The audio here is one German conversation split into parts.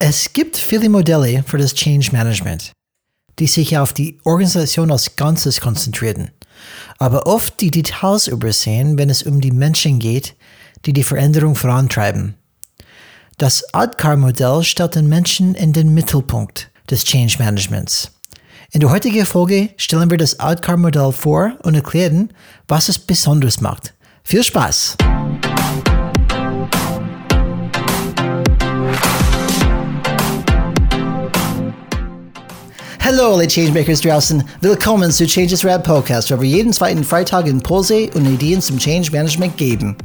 Es gibt viele Modelle für das Change Management, die sich auf die Organisation als Ganzes konzentrieren, aber oft die Details übersehen, wenn es um die Menschen geht, die die Veränderung vorantreiben. Das ADKAR-Modell stellt den Menschen in den Mittelpunkt des Change Managements. In der heutigen Folge stellen wir das ADKAR-Modell vor und erklären, was es besonders macht. Viel Spaß! Hallo alle Changemakers draußen, willkommen zu Changes Rad Podcast, wo wir jeden zweiten Freitag Impulse und Ideen zum Change Management geben.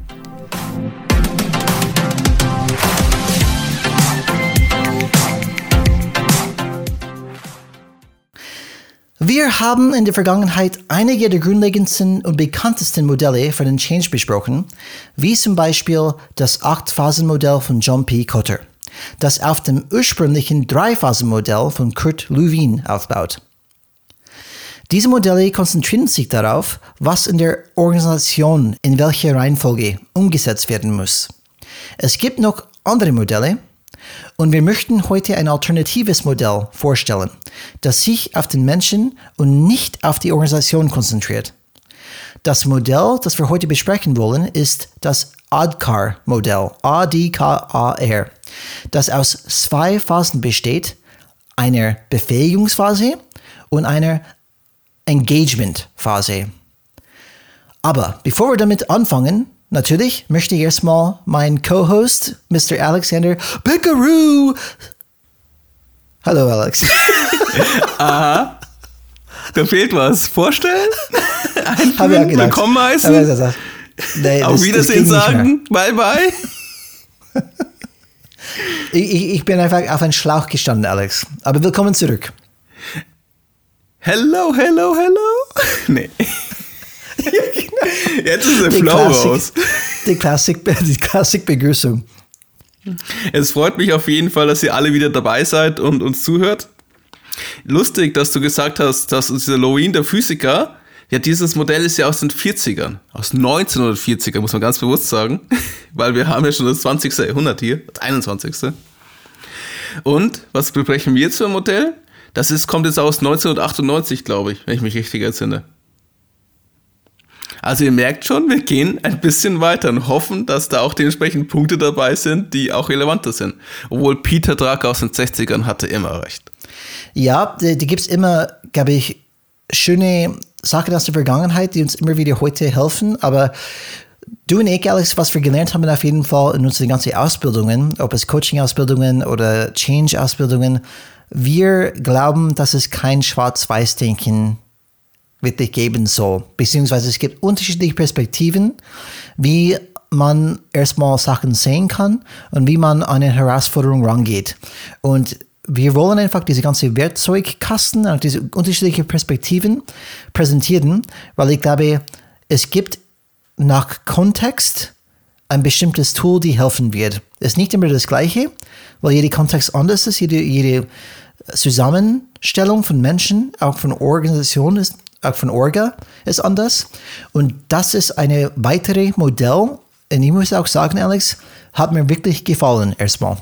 Wir haben in der Vergangenheit einige der grundlegendsten und bekanntesten Modelle für den Change besprochen, wie zum Beispiel das Acht-Phasen-Modell von John P. Cotter das auf dem ursprünglichen Dreiphasenmodell von Kurt Lewin aufbaut. Diese Modelle konzentrieren sich darauf, was in der Organisation in welcher Reihenfolge umgesetzt werden muss. Es gibt noch andere Modelle und wir möchten heute ein alternatives Modell vorstellen, das sich auf den Menschen und nicht auf die Organisation konzentriert. Das Modell, das wir heute besprechen wollen, ist das ADKAR-Modell, A-D-K-A-R, das aus zwei Phasen besteht, einer Befähigungsphase und einer Engagement-Phase. Aber bevor wir damit anfangen, natürlich möchte ich erstmal meinen Co-Host, Mr. Alexander Pickaroo. Hallo Alex. Aha. Da fehlt was. Vorstellen? Einführen, Hab ich auch gedacht. Willkommen heißen? Nee, Auf das, Wiedersehen sagen. Bye, bye. ich, ich bin einfach auf einen Schlauch gestanden, Alex. Aber willkommen zurück. Hello, hello, hello. Nee. Jetzt ist der die Flow Klassik, raus. Die Klassik, die Klassik-Begrüßung. Es freut mich auf jeden Fall, dass ihr alle wieder dabei seid und uns zuhört. Lustig, dass du gesagt hast, dass dieser Loween, der Physiker, ja, dieses Modell ist ja aus den 40ern, aus 1940er, muss man ganz bewusst sagen, weil wir haben ja schon das 20. Jahrhundert hier, das 21. Und was besprechen wir jetzt für ein Modell? Das ist, kommt jetzt aus 1998, glaube ich, wenn ich mich richtig entsinne. Also ihr merkt schon, wir gehen ein bisschen weiter und hoffen, dass da auch dementsprechend Punkte dabei sind, die auch relevanter sind. Obwohl Peter Drucker aus den 60ern hatte immer recht. Ja, die, die gibt es immer, glaube ich, schöne Sachen aus der Vergangenheit, die uns immer wieder heute helfen, aber Du und ich, Alex, was wir gelernt haben auf jeden Fall in unseren ganzen Ausbildungen, ob es Coaching-Ausbildungen oder Change-Ausbildungen, wir glauben, dass es kein Schwarz-Weiß-Denken wirklich geben soll. Beziehungsweise es gibt unterschiedliche Perspektiven, wie man erstmal Sachen sehen kann und wie man an eine Herausforderung rangeht. Und wir wollen einfach diese ganze Werkzeugkasten und diese unterschiedlichen Perspektiven präsentieren, weil ich glaube, es gibt nach Kontext ein bestimmtes Tool, die helfen wird. Es ist nicht immer das gleiche, weil jeder Kontext anders ist, jede, jede Zusammenstellung von Menschen, auch von Organisationen, ist, auch von Orga ist anders. Und das ist eine weitere Modell. Und ich muss auch sagen, Alex, hat mir wirklich gefallen erstmal.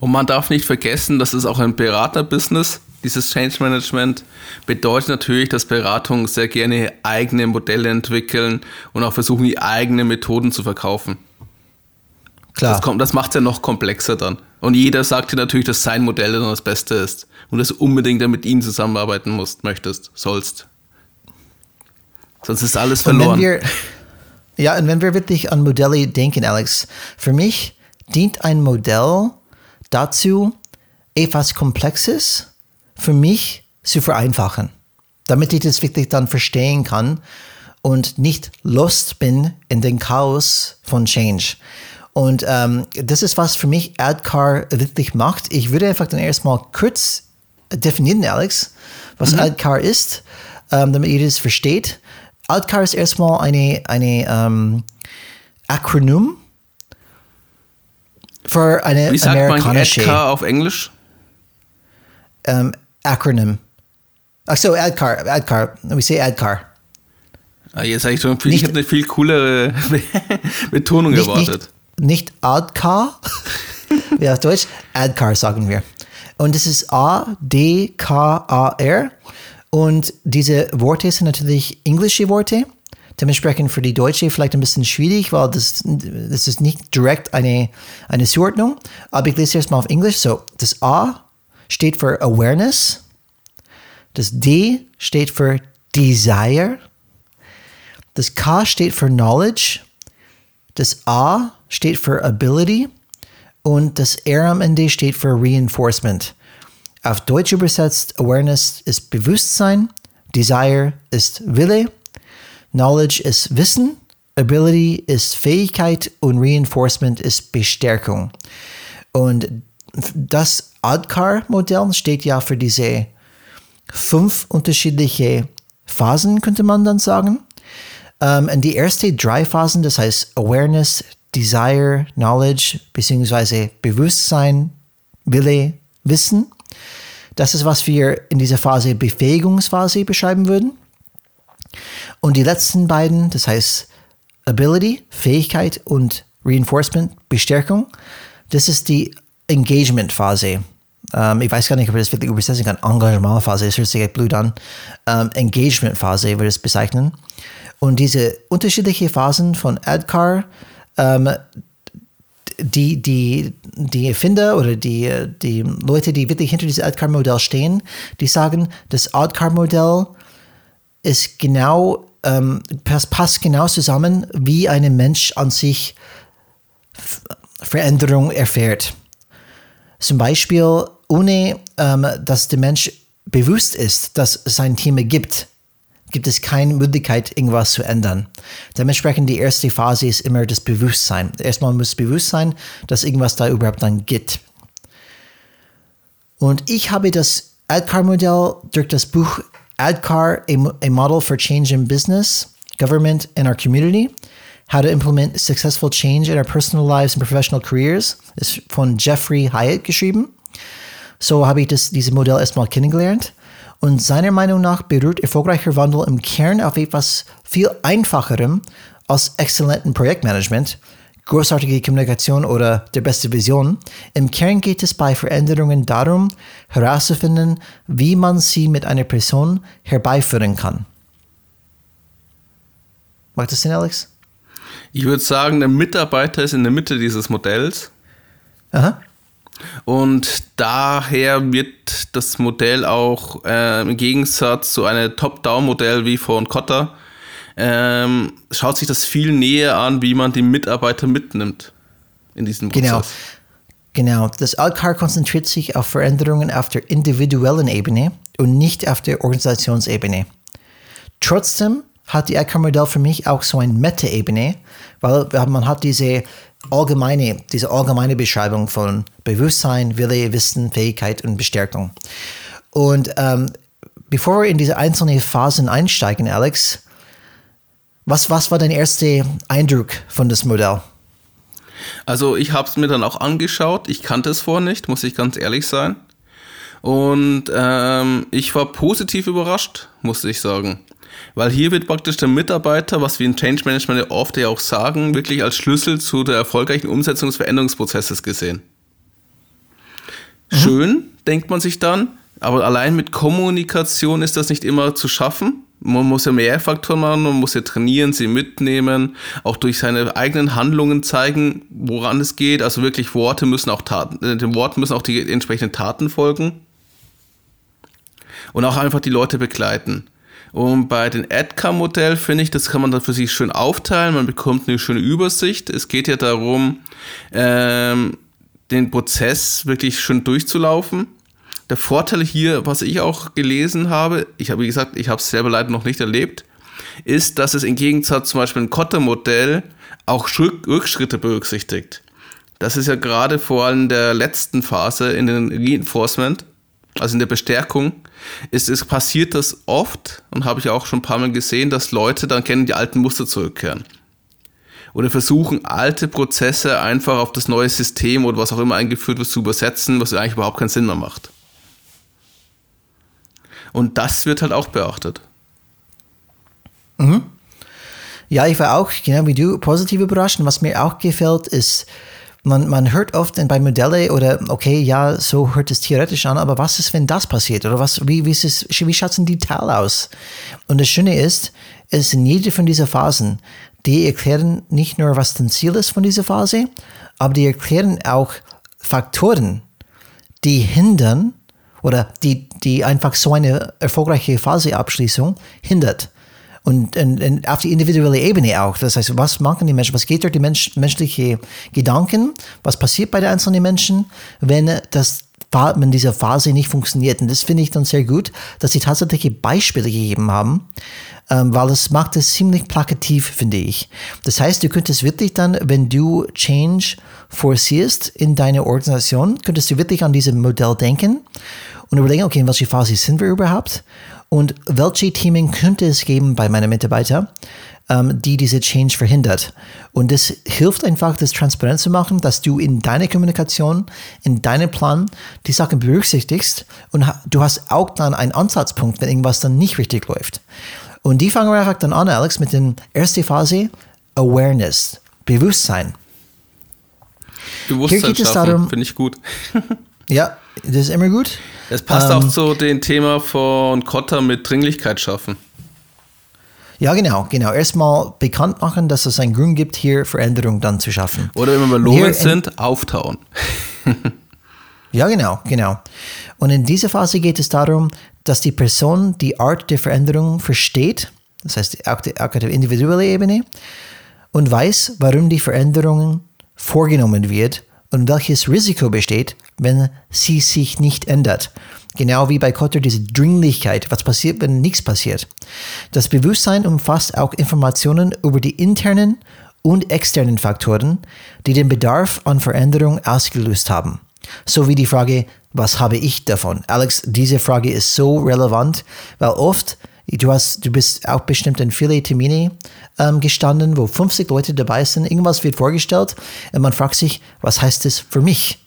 Und man darf nicht vergessen, das ist auch ein Beraterbusiness. Dieses Change Management bedeutet natürlich, dass Beratungen sehr gerne eigene Modelle entwickeln und auch versuchen, die eigenen Methoden zu verkaufen. Klar. Das, das macht es ja noch komplexer dann. Und jeder sagt dir natürlich, dass sein Modell dann das Beste ist und dass du unbedingt mit ihm zusammenarbeiten musst, möchtest, sollst. Sonst ist alles verloren. Wir, ja, und wenn wir wirklich an Modelle denken, Alex, für mich dient ein Modell dazu, etwas Komplexes für mich zu vereinfachen, damit ich das wirklich dann verstehen kann und nicht lost bin in den Chaos von Change. Und ähm, das ist, was für mich AdCar wirklich macht. Ich würde einfach dann erstmal kurz definieren, Alex, was mhm. AdCar ist, ähm, damit ihr das versteht. AdCar ist erstmal eine, eine ähm, Akronym für eine Wie sagt amerikanische. Man ADCAR auf Englisch? Um, acronym. Ach so, ADCAR, ADCAR. We say ADCAR. Ah, jetzt habe ich schon viel, ich habe eine viel coolere Betonung nicht, erwartet. Nicht, nicht ADCAR, wie auf Deutsch, ADKAR sagen wir. Und das ist A-D-K-A-R. Und diese Worte sind natürlich englische Worte. Dementsprechend für die Deutsche vielleicht ein bisschen schwierig, weil das, das ist nicht direkt eine, eine Zuordnung. Aber ich lese erstmal auf Englisch. So, das A steht für Awareness. Das D steht für Desire. Das K steht für Knowledge. Das A steht für Ability. Und das R am Ende steht für Reinforcement. Auf Deutsch übersetzt, Awareness ist Bewusstsein, Desire ist Wille, Knowledge ist Wissen, Ability ist Fähigkeit und Reinforcement ist Bestärkung. Und das ADKAR-Modell steht ja für diese fünf unterschiedliche Phasen, könnte man dann sagen. Um, und die ersten drei Phasen, das heißt Awareness, Desire, Knowledge, beziehungsweise Bewusstsein, Wille, Wissen, das ist, was wir in dieser Phase Befähigungsphase beschreiben würden. Und die letzten beiden, das heißt Ability, Fähigkeit und Reinforcement, Bestärkung, das ist die Engagement-Phase. Um, ich weiß gar nicht, ob ich das wirklich übersetzen kann. Engagement-Phase, das hört sich blöd an. Um, Engagement-Phase würde ich es bezeichnen. Und diese unterschiedlichen Phasen von ADCAR, um, die, die, die Erfinder oder die, die Leute, die wirklich hinter diesem ADCAR-Modell stehen, die sagen, das ADCAR-Modell ist genau, ähm, passt, genau zusammen, wie ein Mensch an sich Veränderung erfährt. Zum Beispiel, ohne ähm, dass der Mensch bewusst ist, dass es ein Thema gibt, gibt es keine Möglichkeit, irgendwas zu ändern. Dementsprechend die erste Phase ist immer das Bewusstsein. Erstmal muss bewusst sein, dass irgendwas da überhaupt dann gibt. Und ich habe das ADCAR-Modell durch das Buch ADCAR, a, a Model for Change in Business, Government and Our Community, How to Implement Successful Change in Our Personal Lives and Professional Careers, ist von Jeffrey Hyatt geschrieben. So habe ich das, dieses Modell erstmal kennengelernt. Und seiner Meinung nach beruht erfolgreicher Wandel im Kern auf etwas viel einfacherem als exzellenten Projektmanagement, großartige Kommunikation oder der beste Vision. Im Kern geht es bei Veränderungen darum, herauszufinden, wie man sie mit einer Person herbeiführen kann. Macht das Sinn, Alex? Ich würde sagen, der Mitarbeiter ist in der Mitte dieses Modells. Aha. Und daher wird das Modell auch äh, im Gegensatz zu einem Top-Down-Modell wie von Kotter, ähm, schaut sich das viel näher an, wie man die Mitarbeiter mitnimmt in diesem genau. Prozess. Genau. Genau. Das Alcar konzentriert sich auf Veränderungen auf der individuellen Ebene und nicht auf der Organisationsebene. Trotzdem hat die Alcar-Modell für mich auch so eine Meta-Ebene, weil man hat diese allgemeine, diese allgemeine Beschreibung von Bewusstsein, Wille, Wissen, Fähigkeit und Bestärkung. Und ähm, bevor wir in diese einzelnen Phasen einsteigen, Alex, was, was war dein erster Eindruck von das Modell? Also ich habe es mir dann auch angeschaut. Ich kannte es vorher nicht, muss ich ganz ehrlich sein. Und ähm, ich war positiv überrascht, muss ich sagen. Weil hier wird praktisch der Mitarbeiter, was wir in Change Management oft ja auch sagen, wirklich als Schlüssel zu der erfolgreichen Umsetzung des Veränderungsprozesses gesehen. Mhm. Schön, denkt man sich dann, aber allein mit Kommunikation ist das nicht immer zu schaffen. Man muss ja mehr Faktoren machen, man muss ja trainieren, sie mitnehmen, auch durch seine eigenen Handlungen zeigen, woran es geht. Also wirklich Worte müssen auch Taten, äh, den Worten müssen auch die entsprechenden Taten folgen. Und auch einfach die Leute begleiten. Und bei den AdCam-Modell finde ich, das kann man dann für sich schön aufteilen. Man bekommt eine schöne Übersicht. Es geht ja darum, ähm, den Prozess wirklich schön durchzulaufen. Der Vorteil hier, was ich auch gelesen habe, ich habe, wie gesagt, ich habe es selber leider noch nicht erlebt, ist, dass es im Gegensatz zum Beispiel ein Kotter-Modell auch Rückschritte berücksichtigt. Das ist ja gerade vor allem in der letzten Phase in den Reinforcement, also in der Bestärkung, ist es passiert das oft und habe ich auch schon ein paar Mal gesehen, dass Leute dann kennen die alten Muster zurückkehren. Oder versuchen, alte Prozesse einfach auf das neue System oder was auch immer eingeführt wird zu übersetzen, was eigentlich überhaupt keinen Sinn mehr macht. Und das wird halt auch beachtet. Mhm. Ja, ich war auch, genau wie du, positiv überrascht. Und was mir auch gefällt, ist, man, man hört oft bei Modelle oder okay, ja, so hört es theoretisch an, aber was ist, wenn das passiert? Oder was, wie, wie, ist es, wie schaut es in Detail aus? Und das Schöne ist, es in jede von diesen Phasen, die erklären nicht nur, was das Ziel ist von dieser Phase, aber die erklären auch Faktoren, die hindern oder die, die einfach so eine erfolgreiche Phaseabschließung hindert. Und, und, und, auf die individuelle Ebene auch. Das heißt, was machen die Menschen? Was geht durch die Mensch, menschliche Gedanken? Was passiert bei den einzelnen Menschen, wenn das wenn diese Phase nicht funktioniert. Und das finde ich dann sehr gut, dass sie tatsächliche Beispiele gegeben haben, ähm, weil es macht es ziemlich plakativ, finde ich. Das heißt, du könntest wirklich dann, wenn du Change forcierst in deine Organisation, könntest du wirklich an diesem Modell denken und überlegen, okay, in welcher Phase sind wir überhaupt? Und welche Themen könnte es geben bei meinen Mitarbeitern, ähm, die diese Change verhindert? Und das hilft einfach, das transparent zu machen, dass du in deiner Kommunikation, in deinem Plan die Sachen berücksichtigst und du hast auch dann einen Ansatzpunkt, wenn irgendwas dann nicht richtig läuft. Und die fangen wir einfach dann an, Alex, mit der ersten Phase, Awareness, Bewusstsein. Bewusstsein schaffen, finde ich gut. ja, das ist immer gut. Es passt ähm, auch zu dem Thema von Kotter mit Dringlichkeit schaffen. Ja, genau, genau. Erstmal bekannt machen, dass es einen Grund gibt, hier Veränderung dann zu schaffen. Oder wenn wir belohnt sind, auftauen. ja, genau, genau. Und in dieser Phase geht es darum, dass die Person die Art der Veränderung versteht, das heißt auch die, auch die individuelle Ebene, und weiß, warum die Veränderung vorgenommen wird und welches Risiko besteht, wenn sie sich nicht ändert. Genau wie bei Kotter diese Dringlichkeit, was passiert, wenn nichts passiert. Das Bewusstsein umfasst auch Informationen über die internen und externen Faktoren, die den Bedarf an Veränderung ausgelöst haben. So wie die Frage, was habe ich davon? Alex, diese Frage ist so relevant, weil oft Du, hast, du bist auch bestimmt in viele Termine ähm, gestanden, wo 50 Leute dabei sind, irgendwas wird vorgestellt und man fragt sich, was heißt das für mich?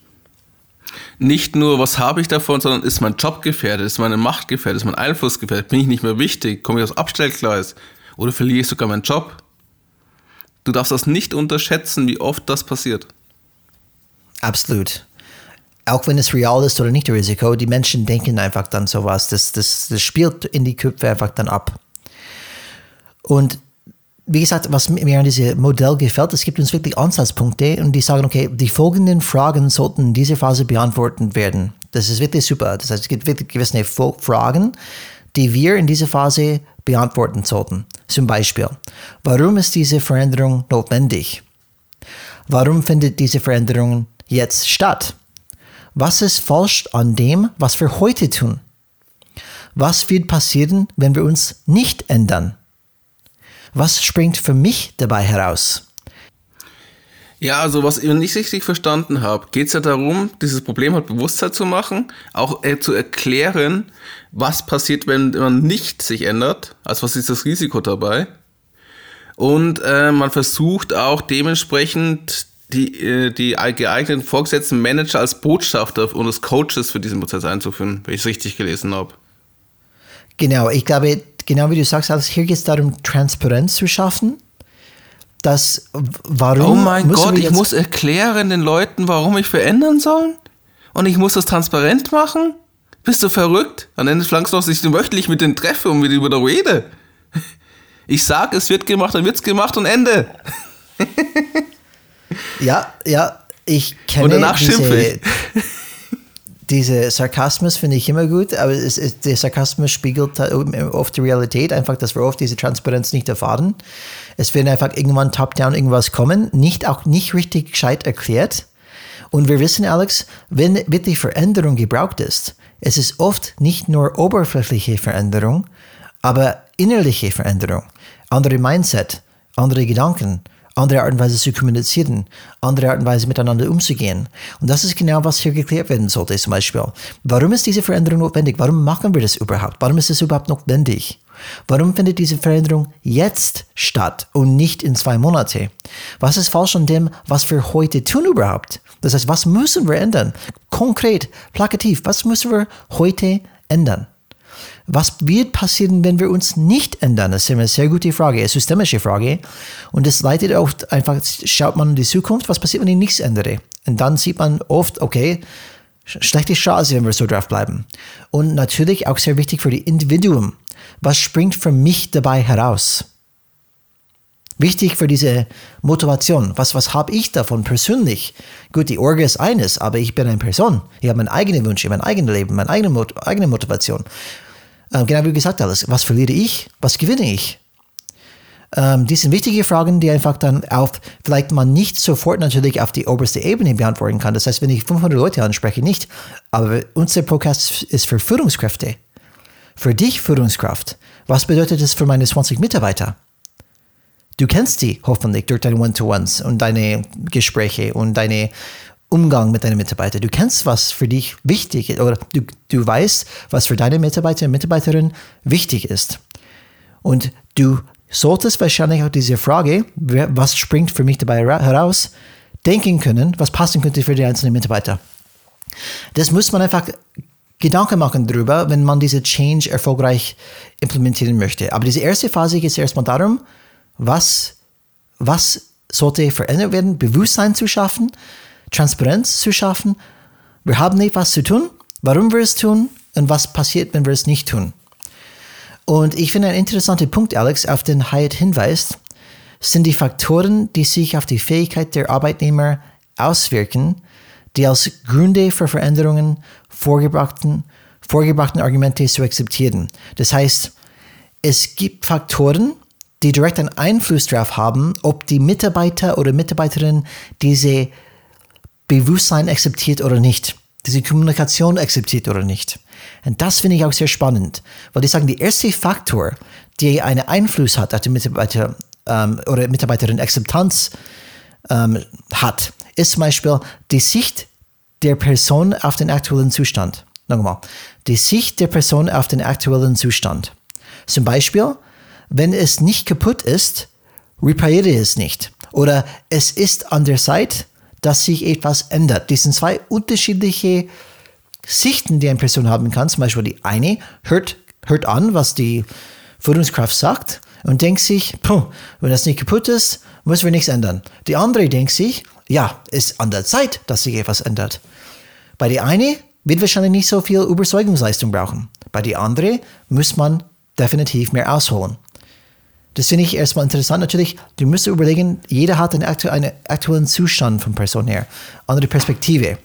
Nicht nur, was habe ich davon, sondern ist mein Job gefährdet, ist meine Macht gefährdet, ist mein Einfluss gefährdet, bin ich nicht mehr wichtig, komme ich aufs Abstellgleis oder verliere ich sogar meinen Job? Du darfst das nicht unterschätzen, wie oft das passiert. Absolut auch wenn es real ist oder nicht Risiko, die Menschen denken einfach dann sowas. Das, das, das spielt in die Köpfe einfach dann ab. Und wie gesagt, was mir an diesem Modell gefällt, es gibt uns wirklich Ansatzpunkte und die sagen, okay, die folgenden Fragen sollten in dieser Phase beantwortet werden. Das ist wirklich super. Das heißt, es gibt wirklich gewisse Fragen, die wir in dieser Phase beantworten sollten. Zum Beispiel, warum ist diese Veränderung notwendig? Warum findet diese Veränderung jetzt statt? Was ist falsch an dem, was wir heute tun? Was wird passieren, wenn wir uns nicht ändern? Was springt für mich dabei heraus? Ja, also was ich nicht richtig verstanden habe, geht es ja darum, dieses Problem halt Bewusstsein zu machen, auch äh, zu erklären, was passiert, wenn man nicht sich ändert, also was ist das Risiko dabei. Und äh, man versucht auch dementsprechend die, äh, die geeigneten vorgesetzten Manager als Botschafter und als Coaches für diesen Prozess einzuführen, wenn ich es richtig gelesen habe. Genau, ich glaube, genau wie du sagst, also hier geht es darum, Transparenz zu schaffen. Das, warum oh mein Gott, ich muss erklären den Leuten, warum ich verändern soll? Und ich muss das transparent machen? Bist du verrückt? Am Ende flankst du noch, ich möchte nicht mit denen treffen und mit über der rede. Ich sag, es wird gemacht, dann wird's gemacht und Ende. Ja, ja, ich kenne und diese, diese Sarkasmus finde ich immer gut, aber es, es, der Sarkasmus spiegelt oft die Realität, einfach, dass wir oft diese Transparenz nicht erfahren. Es wird einfach irgendwann top-down irgendwas kommen, nicht auch nicht richtig gescheit erklärt. Und wir wissen, Alex, wenn wirklich Veränderung gebraucht ist, es ist oft nicht nur oberflächliche Veränderung, aber innerliche Veränderung, andere Mindset, andere Gedanken, andere Art und Weise zu kommunizieren, andere Art und Weise miteinander umzugehen. Und das ist genau, was hier geklärt werden sollte, zum Beispiel. Warum ist diese Veränderung notwendig? Warum machen wir das überhaupt? Warum ist es überhaupt notwendig? Warum findet diese Veränderung jetzt statt und nicht in zwei Monate? Was ist falsch an dem, was wir heute tun überhaupt? Das heißt, was müssen wir ändern? Konkret, plakativ, was müssen wir heute ändern? Was wird passieren, wenn wir uns nicht ändern? Das ist eine sehr gute Frage, eine systemische Frage. Und das leitet oft einfach, schaut man in die Zukunft, was passiert, wenn ich nichts ändere? Und dann sieht man oft, okay, schlechte Chance, wenn wir so drauf bleiben. Und natürlich auch sehr wichtig für die Individuum. Was springt für mich dabei heraus? Wichtig für diese Motivation. Was, was habe ich davon persönlich? Gut, die Orga ist eines, aber ich bin eine Person. Ich habe meine eigenen Wünsche, mein eigenes Leben, meine eigene, Mot eigene Motivation. Ähm, genau wie gesagt, alles. Was verliere ich? Was gewinne ich? Ähm, die sind wichtige Fragen, die einfach dann auf, vielleicht man nicht sofort natürlich auf die oberste Ebene beantworten kann. Das heißt, wenn ich 500 Leute anspreche, nicht. Aber unser Podcast ist für Führungskräfte. Für dich Führungskraft. Was bedeutet das für meine 20 Mitarbeiter? Du kennst die hoffentlich durch deine One-to-Ones und deine Gespräche und deine Umgang mit deinen Mitarbeitern. Du kennst, was für dich wichtig ist oder du, du weißt, was für deine Mitarbeiter und Mitarbeiterinnen wichtig ist. Und du solltest wahrscheinlich auch diese Frage, was springt für mich dabei heraus, denken können, was passen könnte für die einzelnen Mitarbeiter. Das muss man einfach Gedanken machen darüber, wenn man diese Change erfolgreich implementieren möchte. Aber diese erste Phase geht erstmal darum, was, was sollte verändert werden, Bewusstsein zu schaffen, Transparenz zu schaffen. Wir haben etwas zu tun, warum wir es tun und was passiert, wenn wir es nicht tun. Und ich finde ein interessanter Punkt, Alex, auf den Hyatt hinweist, sind die Faktoren, die sich auf die Fähigkeit der Arbeitnehmer auswirken, die als Gründe für Veränderungen vorgebrachten, vorgebrachten Argumente zu akzeptieren. Das heißt, es gibt Faktoren, die direkt einen Einfluss darauf haben, ob die Mitarbeiter oder Mitarbeiterin diese Bewusstsein akzeptiert oder nicht, diese Kommunikation akzeptiert oder nicht. Und das finde ich auch sehr spannend, weil die sagen, der erste Faktor, der einen Einfluss hat auf die Mitarbeiter ähm, oder Mitarbeiterin Akzeptanz ähm, hat, ist zum Beispiel die Sicht der Person auf den aktuellen Zustand. Nochmal, die Sicht der Person auf den aktuellen Zustand. Zum Beispiel, wenn es nicht kaputt ist, repariere es nicht. Oder es ist an der Zeit, dass sich etwas ändert. Das sind zwei unterschiedliche Sichten, die eine Person haben kann. Zum Beispiel die eine hört, hört an, was die Führungskraft sagt und denkt sich, wenn das nicht kaputt ist, müssen wir nichts ändern. Die andere denkt sich, ja, es ist an der Zeit, dass sich etwas ändert. Bei der eine wird wahrscheinlich nicht so viel Überzeugungsleistung brauchen. Bei der andere muss man definitiv mehr ausholen. Das finde ich erstmal interessant. Natürlich, du musst überlegen, jeder hat einen, aktu einen aktuellen Zustand von Person her, andere Perspektive.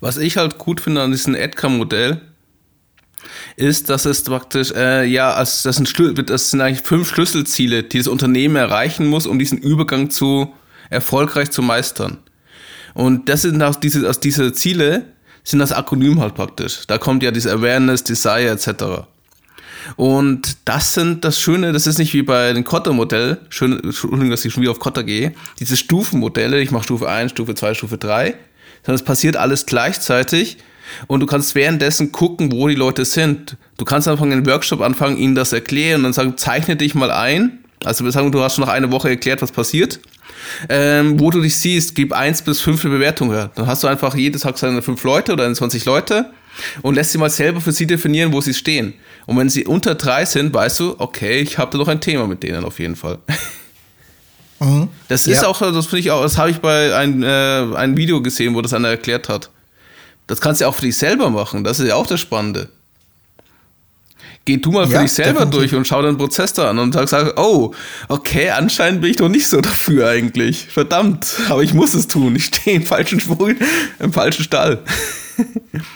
Was ich halt gut finde an diesem Edgar-Modell, ist, dass es praktisch, äh, ja, als, das, sind, das sind eigentlich fünf Schlüsselziele, die das Unternehmen erreichen muss, um diesen Übergang zu erfolgreich zu meistern. Und das sind aus diese, aus diese Ziele, sind das Akronym halt praktisch. Da kommt ja dieses Awareness, Desire etc. Und das sind das Schöne, das ist nicht wie bei dem Kotter-Modell, schön, Entschuldigung, dass ich schon wieder auf Kotter gehe, diese Stufenmodelle, ich mache Stufe 1, Stufe 2, Stufe 3, sondern es passiert alles gleichzeitig und du kannst währenddessen gucken, wo die Leute sind. Du kannst in den Workshop anfangen, ihnen das erklären und dann sagen, zeichne dich mal ein. Also wir sagen, du hast schon nach einer Woche erklärt, was passiert. Ähm, wo du dich siehst, gib eins bis fünf Bewertungen. Dann hast du einfach jedes Tag seine fünf Leute oder 20 Leute und lässt sie mal selber für sie definieren, wo sie stehen. Und wenn sie unter drei sind, weißt du, okay, ich habe da noch ein Thema mit denen auf jeden Fall. Mhm. Das ist ja. auch, das finde ich auch, das habe ich bei ein, äh, ein Video gesehen, wo das einer erklärt hat. Das kannst du auch für dich selber machen, das ist ja auch das Spannende. Geh du mal für ja, dich selber definitiv. durch und schau den Prozess da an und sag, oh, okay, anscheinend bin ich doch nicht so dafür eigentlich. Verdammt, aber ich muss es tun. Ich stehe im falschen Spur, im falschen Stall.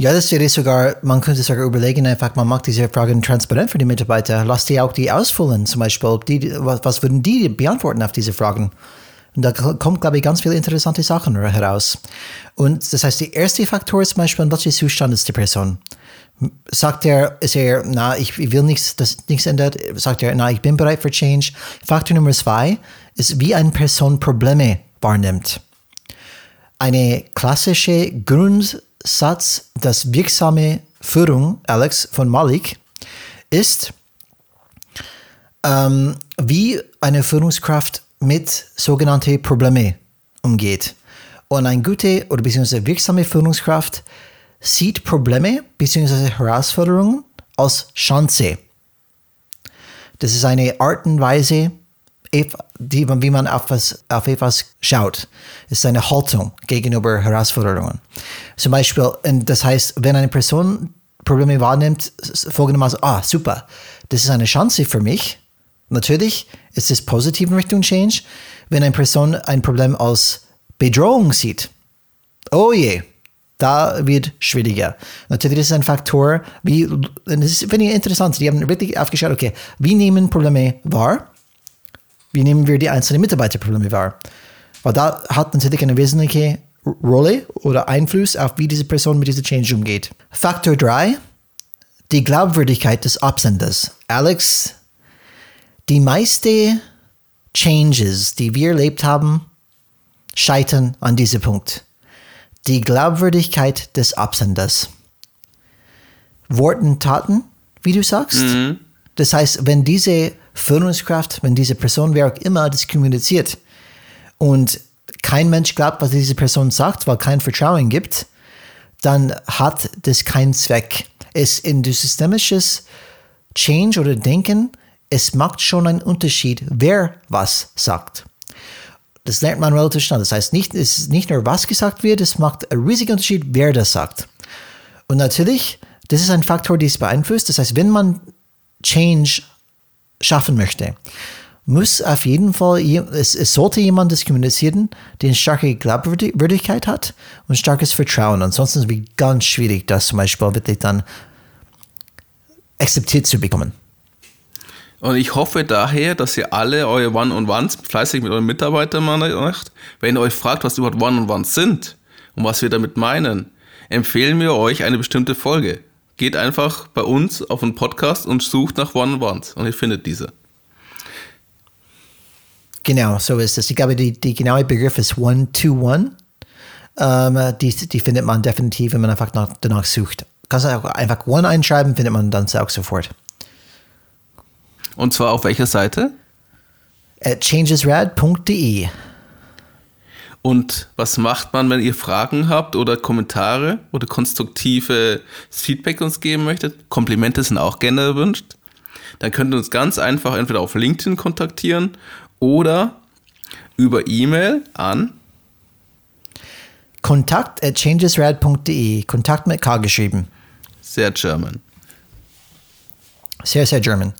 Ja, das wäre sogar, man könnte sogar überlegen, einfach, man macht diese Fragen transparent für die Mitarbeiter. Lass die auch die ausfüllen, zum Beispiel. Die, was, was würden die beantworten auf diese Fragen? Und da kommt, glaube ich, ganz viele interessante Sachen heraus. Und das heißt, der erste Faktor ist zum Beispiel, ist der Zustand ist der Person? Sagt er, ist er, na, ich will nichts, dass nichts ändert? Sagt er, na, ich bin bereit für Change? Faktor Nummer zwei ist, wie eine Person Probleme wahrnimmt. Eine klassische Grund, Satz, dass wirksame Führung, Alex von Malik, ist, ähm, wie eine Führungskraft mit sogenannten Problemen umgeht. Und eine gute oder beziehungsweise wirksame Führungskraft sieht Probleme bzw. Herausforderungen als Chance. Das ist eine Art und Weise, die, wie man auf, was, auf etwas schaut. Ist eine Haltung gegenüber Herausforderungen. Zum Beispiel, das heißt, wenn eine Person Probleme wahrnimmt, folgendermaßen, ah, super, das ist eine Chance für mich. Natürlich ist es positiv in Richtung Change, wenn eine Person ein Problem als Bedrohung sieht. Oh je, da wird schwieriger. Natürlich ist es ein Faktor, wie, das finde ich interessant, die haben wirklich aufgeschaut, okay, wie nehmen Probleme wahr? Wie nehmen wir die einzelnen Mitarbeiterprobleme wahr? Weil da hat natürlich eine wesentliche Rolle oder Einfluss auf, wie diese Person mit dieser Change umgeht. Faktor 3, die Glaubwürdigkeit des Absenders. Alex, die meisten Changes, die wir erlebt haben, scheitern an diesem Punkt. Die Glaubwürdigkeit des Absenders. Worten, Taten, wie du sagst. Mhm. Das heißt, wenn diese Führungskraft, wenn diese Person, wer auch immer, das kommuniziert und kein Mensch glaubt, was diese Person sagt, weil kein Vertrauen gibt, dann hat das keinen Zweck. Es in systemisches Change oder Denken, es macht schon einen Unterschied, wer was sagt. Das lernt man relativ schnell. Das heißt, nicht, es ist nicht nur, was gesagt wird, es macht einen riesigen Unterschied, wer das sagt. Und natürlich, das ist ein Faktor, der es beeinflusst. Das heißt, wenn man Change schaffen möchte, muss auf jeden Fall, es, es sollte jemand das kommunizieren, der starke Glaubwürdigkeit hat und starkes Vertrauen. Ansonsten ist es ganz schwierig, das zum Beispiel wirklich dann akzeptiert zu bekommen. Und ich hoffe daher, dass ihr alle eure One-on-Ones fleißig mit euren Mitarbeitern macht. Wenn ihr euch fragt, was überhaupt One-on-Ones sind und was wir damit meinen, empfehlen wir euch eine bestimmte Folge. Geht einfach bei uns auf einen Podcast und sucht nach One-on-Ones und ihr findet diese. Genau, so ist es. Ich glaube, die, die genaue Begriff ist One-to-One. Ähm, die, die findet man definitiv, wenn man einfach nach, danach sucht. Kannst du einfach One einschreiben, findet man dann auch sofort. Und zwar auf welcher Seite? At changesrad.de. Und was macht man, wenn ihr Fragen habt oder Kommentare oder konstruktive Feedback uns geben möchtet? Komplimente sind auch gerne erwünscht. Dann könnt ihr uns ganz einfach entweder auf LinkedIn kontaktieren oder über E-Mail an kontakt at changesrad.de. Kontakt mit K geschrieben. Sehr German. Sehr, sehr German.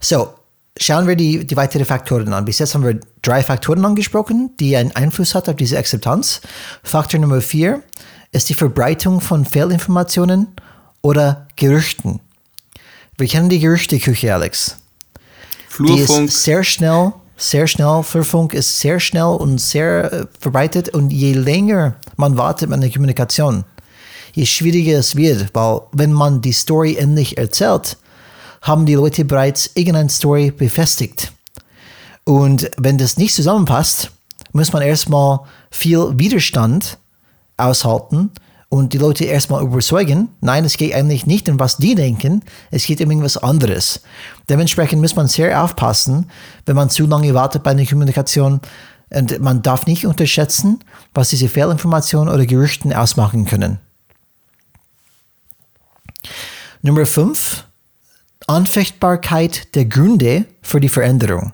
So, schauen wir die, die weiteren Faktoren an. Bis jetzt haben wir drei Faktoren angesprochen, die einen Einfluss hat auf diese Akzeptanz. Faktor Nummer vier ist die Verbreitung von Fehlinformationen oder Gerüchten. Wir kennen die Gerüchteküche, Alex. Flurfunk. Die ist sehr schnell sehr schnell, Flurfunk ist sehr schnell und sehr äh, verbreitet und je länger man wartet mit der Kommunikation, je schwieriger es wird, weil wenn man die Story endlich erzählt, haben die Leute bereits irgendeine Story befestigt. Und wenn das nicht zusammenpasst, muss man erstmal viel Widerstand aushalten und die Leute erstmal überzeugen, nein, es geht eigentlich nicht um was die denken, es geht um irgendwas anderes. Dementsprechend muss man sehr aufpassen, wenn man zu lange wartet bei einer Kommunikation. Und man darf nicht unterschätzen, was diese Fehlinformationen oder Gerüchten ausmachen können. Nummer 5. Anfechtbarkeit der Gründe für die Veränderung.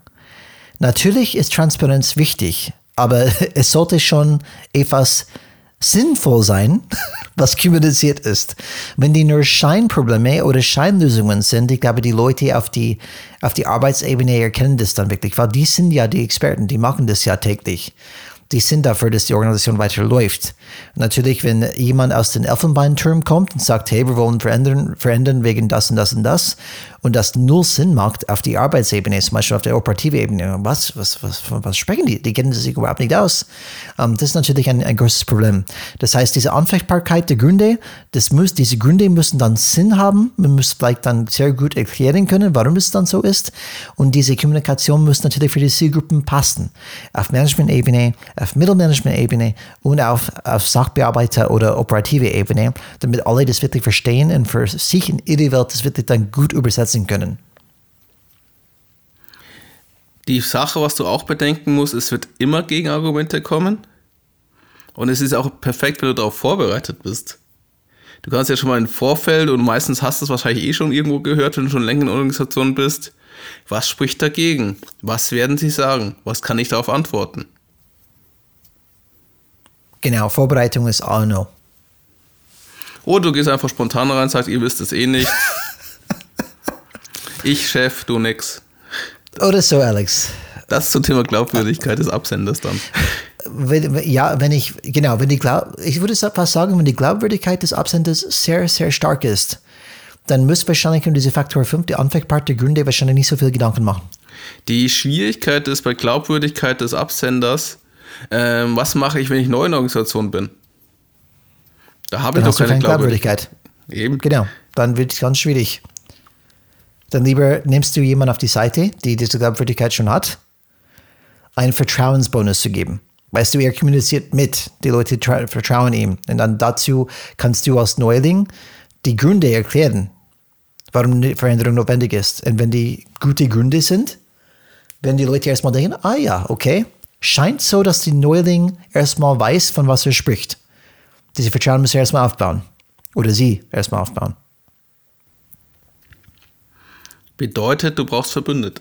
Natürlich ist Transparenz wichtig, aber es sollte schon etwas sinnvoll sein, was kommuniziert ist. Wenn die nur Scheinprobleme oder Scheinlösungen sind, ich glaube, die Leute auf die, auf die Arbeitsebene erkennen das dann wirklich, weil die sind ja die Experten, die machen das ja täglich die sind dafür, dass die Organisation weiterläuft. Natürlich, wenn jemand aus dem Elfenbeinturm kommt und sagt, hey, wir wollen verändern, verändern wegen das und das und das und das null Sinn macht auf die Arbeitsebene, zum Beispiel auf der operativen Ebene, was, was, was, was sprechen die? Die kennen sich überhaupt nicht aus. Ähm, das ist natürlich ein, ein großes Problem. Das heißt, diese Anfechtbarkeit der Gründe, das muss, diese Gründe müssen dann Sinn haben. Man muss vielleicht dann sehr gut erklären können, warum es dann so ist. Und diese Kommunikation muss natürlich für die Zielgruppen passen. Auf Management-Ebene, auf Mittelmanagement-Ebene und auf, auf Sachbearbeiter- oder operative Ebene, damit alle das wirklich verstehen und für sich in ihre Welt das wirklich dann gut übersetzen können. Die Sache, was du auch bedenken musst, es wird immer Gegenargumente kommen. Und es ist auch perfekt, wenn du darauf vorbereitet bist. Du kannst ja schon mal im Vorfeld und meistens hast du es wahrscheinlich eh schon irgendwo gehört, wenn du schon länger in Organisation bist. Was spricht dagegen? Was werden sie sagen? Was kann ich darauf antworten? Genau, Vorbereitung ist auch noch. Oder du gehst einfach spontan rein und sagst, ihr wisst es eh nicht. ich Chef, du nix. Oder so, Alex. Das zum Thema Glaubwürdigkeit des Absenders dann. Wenn, ja, wenn ich, genau, wenn die Glaub, ich würde fast sagen, wenn die Glaubwürdigkeit des Absenders sehr, sehr stark ist, dann müsst wahrscheinlich um diese Faktor 5, die Anfangspart der Gründe, wahrscheinlich nicht so viel Gedanken machen. Die Schwierigkeit ist bei Glaubwürdigkeit des Absenders, ähm, was mache ich, wenn ich neu in der Organisation bin? Da habe ich doch keine keine Glaubwürdigkeit. Eben. Genau, dann wird es ganz schwierig. Dann lieber nimmst du jemanden auf die Seite, die diese Glaubwürdigkeit schon hat, einen Vertrauensbonus zu geben. Weißt du, er kommuniziert mit, die Leute tra- vertrauen ihm. Und dann dazu kannst du als Neuling die Gründe erklären, warum die Veränderung notwendig ist. Und wenn die gute Gründe sind, wenn die Leute erstmal denken, ah ja, okay, scheint so, dass die Neuling erstmal weiß, von was er spricht. Diese Vertrauen muss er erstmal aufbauen. Oder sie erstmal aufbauen. Bedeutet, du brauchst Verbündete.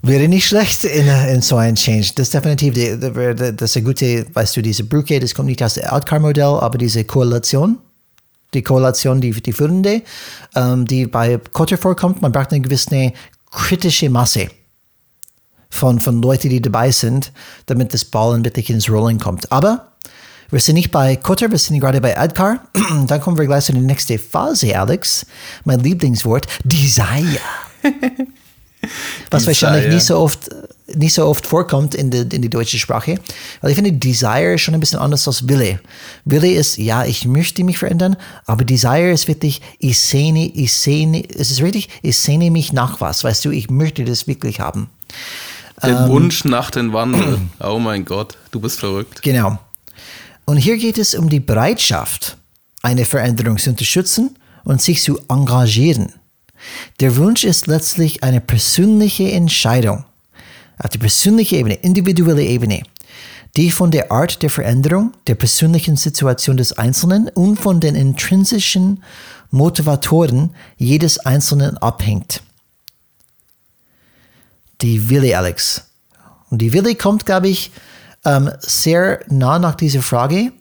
Wäre nicht schlecht in, in so ein Change. Das ist definitiv, die, die, die, das ist eine gute, weißt du, diese Brücke, das kommt nicht aus dem Outcome-Modell, aber diese Korrelation, die Korrelation, die, die führende, ähm, die bei Kotter vorkommt, man braucht eine gewisse kritische Masse von, von Leuten, die dabei sind, damit das Ballen wirklich ins Rollen kommt. Aber wir sind nicht bei Kotter, wir sind gerade bei Adcar. Dann kommen wir gleich zu der nächsten Phase, Alex. Mein Lieblingswort, Desire. Was wahrscheinlich nicht so oft nicht so oft vorkommt in der in die deutsche Sprache. Weil ich finde, Desire ist schon ein bisschen anders als Wille. Wille ist, ja, ich möchte mich verändern, aber Desire ist wirklich, ich sehne, ich sehne, es ist richtig, ich sehne mich nach was, weißt du, ich möchte das wirklich haben. Den Ähm. Wunsch nach dem Wandel. Oh mein Gott, du bist verrückt. Genau. Und hier geht es um die Bereitschaft, eine Veränderung zu unterstützen und sich zu engagieren. Der Wunsch ist letztlich eine persönliche Entscheidung auf der persönlichen Ebene, individuelle Ebene, die von der Art der Veränderung, der persönlichen Situation des Einzelnen und von den intrinsischen Motivatoren jedes Einzelnen abhängt. Die Wille, Alex. Und die Wille kommt, glaube ich, ähm, sehr nah nach dieser Frage,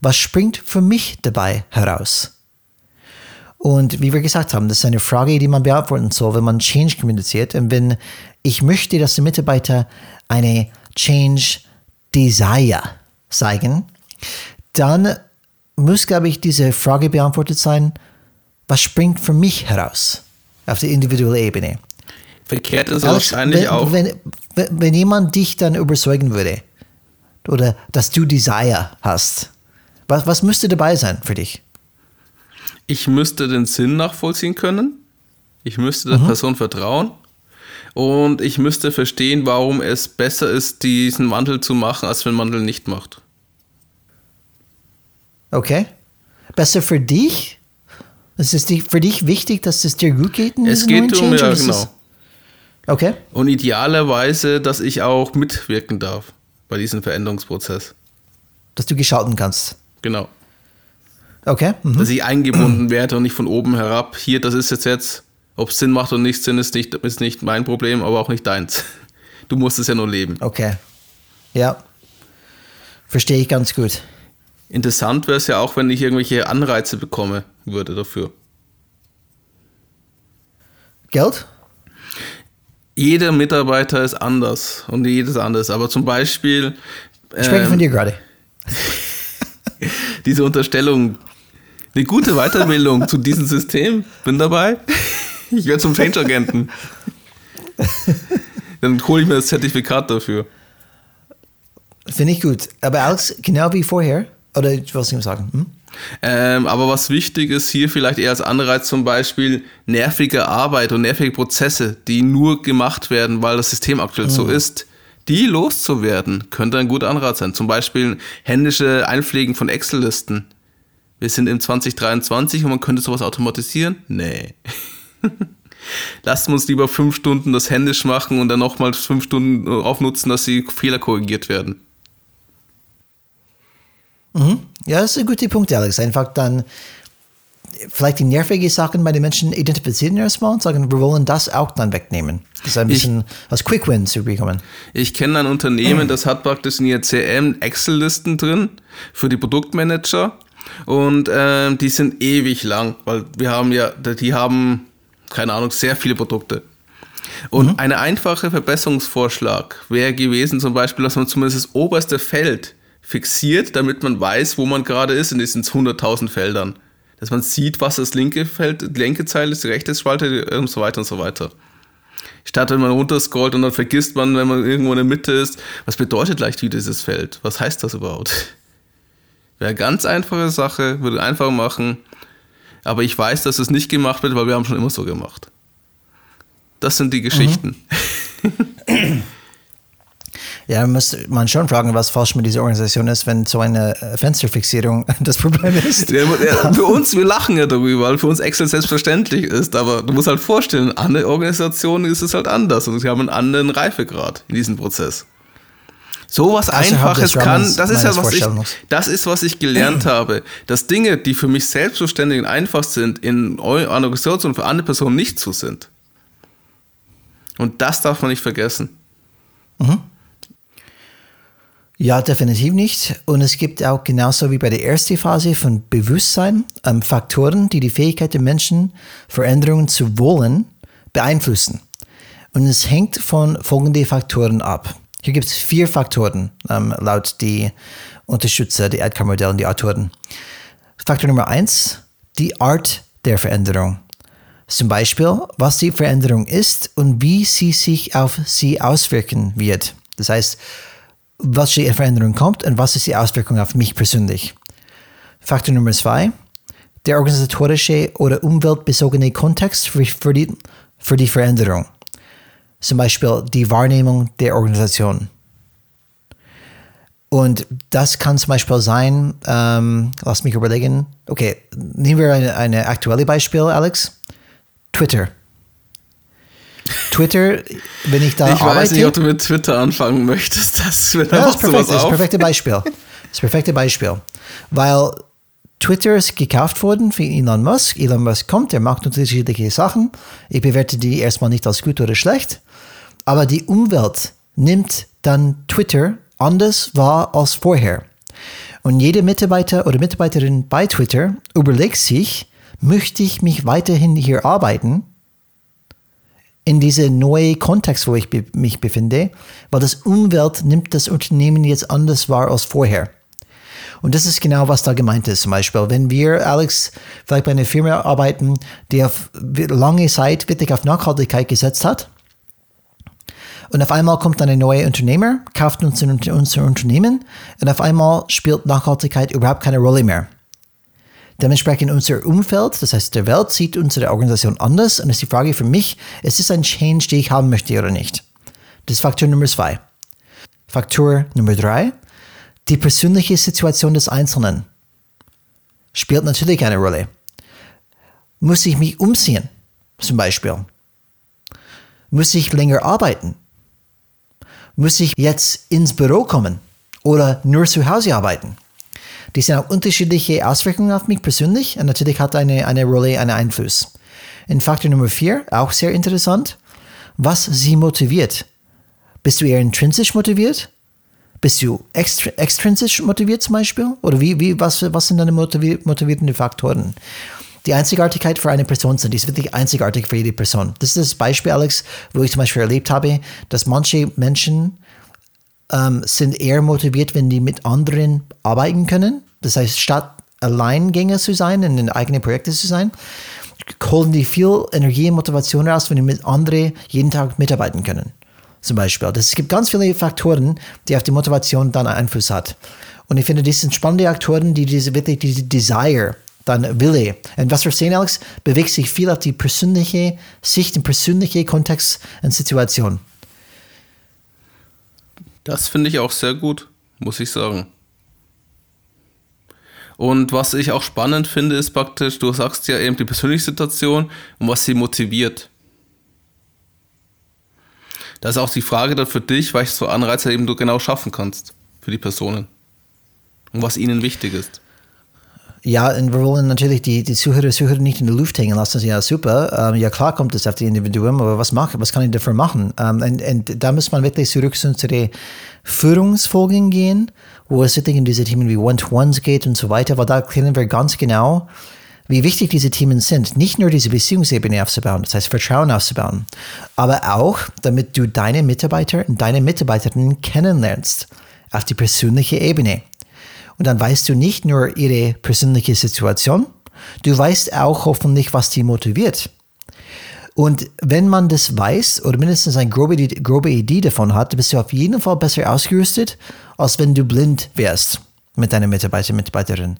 was springt für mich dabei heraus? Und wie wir gesagt haben, das ist eine Frage, die man beantworten soll, wenn man Change kommuniziert. Und wenn ich möchte, dass die Mitarbeiter eine Change Desire zeigen, dann muss, glaube ich, diese Frage beantwortet sein, was springt für mich heraus auf der individuellen Ebene? Verkehrt ist Alex, wahrscheinlich wenn, auch. Wenn, wenn, wenn jemand dich dann überzeugen würde, oder dass du Desire hast, was, was müsste dabei sein für dich? Ich müsste den Sinn nachvollziehen können. Ich müsste Mhm. der Person vertrauen. Und ich müsste verstehen, warum es besser ist, diesen Wandel zu machen, als wenn man Wandel nicht macht. Okay? Besser für dich? Ist es für dich wichtig, dass es dir gut geht? in Es diesem geht um, ja, genau. Okay, Und idealerweise, dass ich auch mitwirken darf bei diesem Veränderungsprozess. dass du geschalten kannst. Genau. Okay, mhm. Dass ich eingebunden werde und nicht von oben herab. Hier, das ist jetzt jetzt, ob es Sinn macht oder nicht Sinn, ist nicht, ist nicht mein Problem, aber auch nicht deins. Du musst es ja nur leben. okay. Ja, verstehe ich ganz gut. Interessant wäre es ja auch, wenn ich irgendwelche Anreize bekomme würde dafür. Geld? Jeder Mitarbeiter ist anders und jedes anders. Aber zum Beispiel Ich spreche von ähm, dir gerade. diese Unterstellung, eine gute Weiterbildung zu diesem System, bin dabei. Ich werde zum Change-Agenten. Dann hole ich mir das Zertifikat dafür. Finde ich gut. Aber Alex, genau wie vorher, oder was ich sagen? Hm? Ähm, aber was wichtig ist hier vielleicht eher als Anreiz zum Beispiel nervige Arbeit und nervige Prozesse, die nur gemacht werden, weil das System aktuell so ist, die loszuwerden, könnte ein guter Anreiz sein. Zum Beispiel händische Einpflegen von Excel-Listen. Wir sind im 2023 und man könnte sowas automatisieren? Nee. Lasst uns lieber fünf Stunden das händisch machen und dann nochmal fünf Stunden aufnutzen, dass die Fehler korrigiert werden. Ja, das ist ein guter Punkt, Alex. Einfach dann vielleicht die nervigen Sachen bei den Menschen identifizieren erstmal und sagen, wir wollen das auch dann wegnehmen. Das ist ein bisschen ich, als Quick zu bekommen. Ich kenne ein Unternehmen, das hat praktisch in ihr CM Excel-Listen drin für die Produktmanager und äh, die sind ewig lang, weil wir haben ja, die haben, keine Ahnung, sehr viele Produkte. Und mhm. ein einfacher Verbesserungsvorschlag wäre gewesen, zum Beispiel, dass man zumindest das oberste Feld fixiert, damit man weiß, wo man gerade ist in diesen 100.000 Feldern. Dass man sieht, was das linke Feld, die linke Zeile ist, die rechte Spalte und so weiter und so weiter. Statt wenn man runterscrollt und dann vergisst man, wenn man irgendwo in der Mitte ist, was bedeutet leicht wie dieses Feld? Was heißt das überhaupt? Wäre eine ganz einfache Sache, würde einfach machen. Aber ich weiß, dass es nicht gemacht wird, weil wir haben schon immer so gemacht. Das sind die Geschichten. Mhm. Ja, muss man schon fragen, was falsch mit dieser Organisation ist, wenn so eine äh, Fensterfixierung das Problem ist. Ja, für uns, wir lachen ja darüber, weil für uns Excel selbstverständlich ist, aber du musst halt vorstellen, andere Organisationen ist es halt anders und sie haben einen anderen Reifegrad in diesem Prozess. So was also Einfaches kann, das ist ja was ich, das ist, was ich gelernt habe, dass Dinge, die für mich selbstverständlich und einfach sind, in Organisationen für andere Personen nicht so sind. Und das darf man nicht vergessen. Mhm. Ja, definitiv nicht. Und es gibt auch genauso wie bei der ersten Phase von Bewusstsein ähm, Faktoren, die die Fähigkeit der Menschen, Veränderungen zu wollen, beeinflussen. Und es hängt von folgenden Faktoren ab. Hier gibt es vier Faktoren, ähm, laut die Unterstützer, die AdCar-Modelle und die Autoren. Faktor Nummer eins, die Art der Veränderung. Zum Beispiel, was die Veränderung ist und wie sie sich auf sie auswirken wird. Das heißt, was die Veränderung kommt und was ist die Auswirkung auf mich persönlich. Faktor Nummer zwei, der organisatorische oder umweltbezogene Kontext für, für, die, für die Veränderung. Zum Beispiel die Wahrnehmung der Organisation. Und das kann zum Beispiel sein, ähm, lass mich überlegen, okay, nehmen wir ein eine aktuelle Beispiel, Alex. Twitter. Twitter, wenn ich da ich arbeite. Ich weiß nicht, ob du mit Twitter anfangen möchtest. Das, ja, das ist perfekt. Das perfekte Beispiel. Das perfekte Beispiel. Weil Twitter ist gekauft worden für Elon Musk. Elon Musk kommt, er macht unterschiedliche Sachen. Ich bewerte die erstmal nicht als gut oder schlecht. Aber die Umwelt nimmt dann Twitter anders wahr als vorher. Und jede Mitarbeiter oder Mitarbeiterin bei Twitter überlegt sich, möchte ich mich weiterhin hier arbeiten in diese neue Kontext, wo ich mich befinde, weil das Umwelt nimmt das Unternehmen jetzt anders wahr als vorher. Und das ist genau, was da gemeint ist. Zum Beispiel, wenn wir, Alex, vielleicht bei einer Firma arbeiten, die auf lange Zeit wirklich auf Nachhaltigkeit gesetzt hat, und auf einmal kommt ein neuer Unternehmer, kauft uns unser Unternehmen, und auf einmal spielt Nachhaltigkeit überhaupt keine Rolle mehr. Dementsprechend unser Umfeld, das heißt der Welt, sieht unsere Organisation anders und ist die Frage für mich, ist es ein Change, den ich haben möchte oder nicht? Das ist Faktor Nummer zwei. Faktor Nummer drei, die persönliche Situation des Einzelnen spielt natürlich eine Rolle. Muss ich mich umziehen, zum Beispiel? Muss ich länger arbeiten? Muss ich jetzt ins Büro kommen oder nur zu Hause arbeiten? Die sind auch unterschiedliche Auswirkungen auf mich persönlich und natürlich hat eine, eine Rolle einen Einfluss. In Faktor Nummer vier, auch sehr interessant, was sie motiviert. Bist du eher intrinsisch motiviert? Bist du extr extrinsisch motiviert zum Beispiel? Oder wie, wie, was, was sind deine motivier motivierenden Faktoren? Die Einzigartigkeit für eine Person sind, die ist wirklich einzigartig für jede Person. Das ist das Beispiel, Alex, wo ich zum Beispiel erlebt habe, dass manche Menschen ähm, sind eher motiviert, wenn die mit anderen arbeiten können. Das heißt, statt Alleingänger zu sein, in den eigenen Projekten zu sein, holen die viel Energie und Motivation raus, wenn die mit anderen jeden Tag mitarbeiten können. Zum Beispiel. Das, es gibt ganz viele Faktoren, die auf die Motivation dann Einfluss hat. Und ich finde, das sind spannende Faktoren, die diese wirklich diese Desire dann Wille. Und was wir sehen, Alex, bewegt sich viel auf die persönliche Sicht, den persönlichen Kontext und Situation. Das finde ich auch sehr gut, muss ich sagen. Und was ich auch spannend finde, ist praktisch, du sagst ja eben die persönliche Situation und was sie motiviert. Da ist auch die Frage dann für dich, welche so Anreize eben du genau schaffen kannst für die Personen und was ihnen wichtig ist. Ja, und wir wollen natürlich die, die Zuhörer, Zuhörer nicht in der Luft hängen lassen. Ja, super. Ähm, ja, klar kommt es auf die Individuum, aber was, mach, was kann ich dafür machen? Ähm, und, und da muss man wirklich zurück zu den Führungsfolgen gehen, wo es wirklich in diese Themen wie One-to-Ones geht und so weiter, weil da erklären wir ganz genau, wie wichtig diese Themen sind. Nicht nur diese Beziehungsebene aufzubauen, das heißt Vertrauen aufzubauen, aber auch, damit du deine Mitarbeiter und deine Mitarbeiterinnen kennenlernst auf die persönliche Ebene. Und dann weißt du nicht nur ihre persönliche Situation, du weißt auch hoffentlich, was die motiviert. Und wenn man das weiß oder mindestens eine grobe, grobe Idee davon hat, bist du auf jeden Fall besser ausgerüstet, als wenn du blind wärst mit deiner Mitarbeiter, Mitarbeiterin.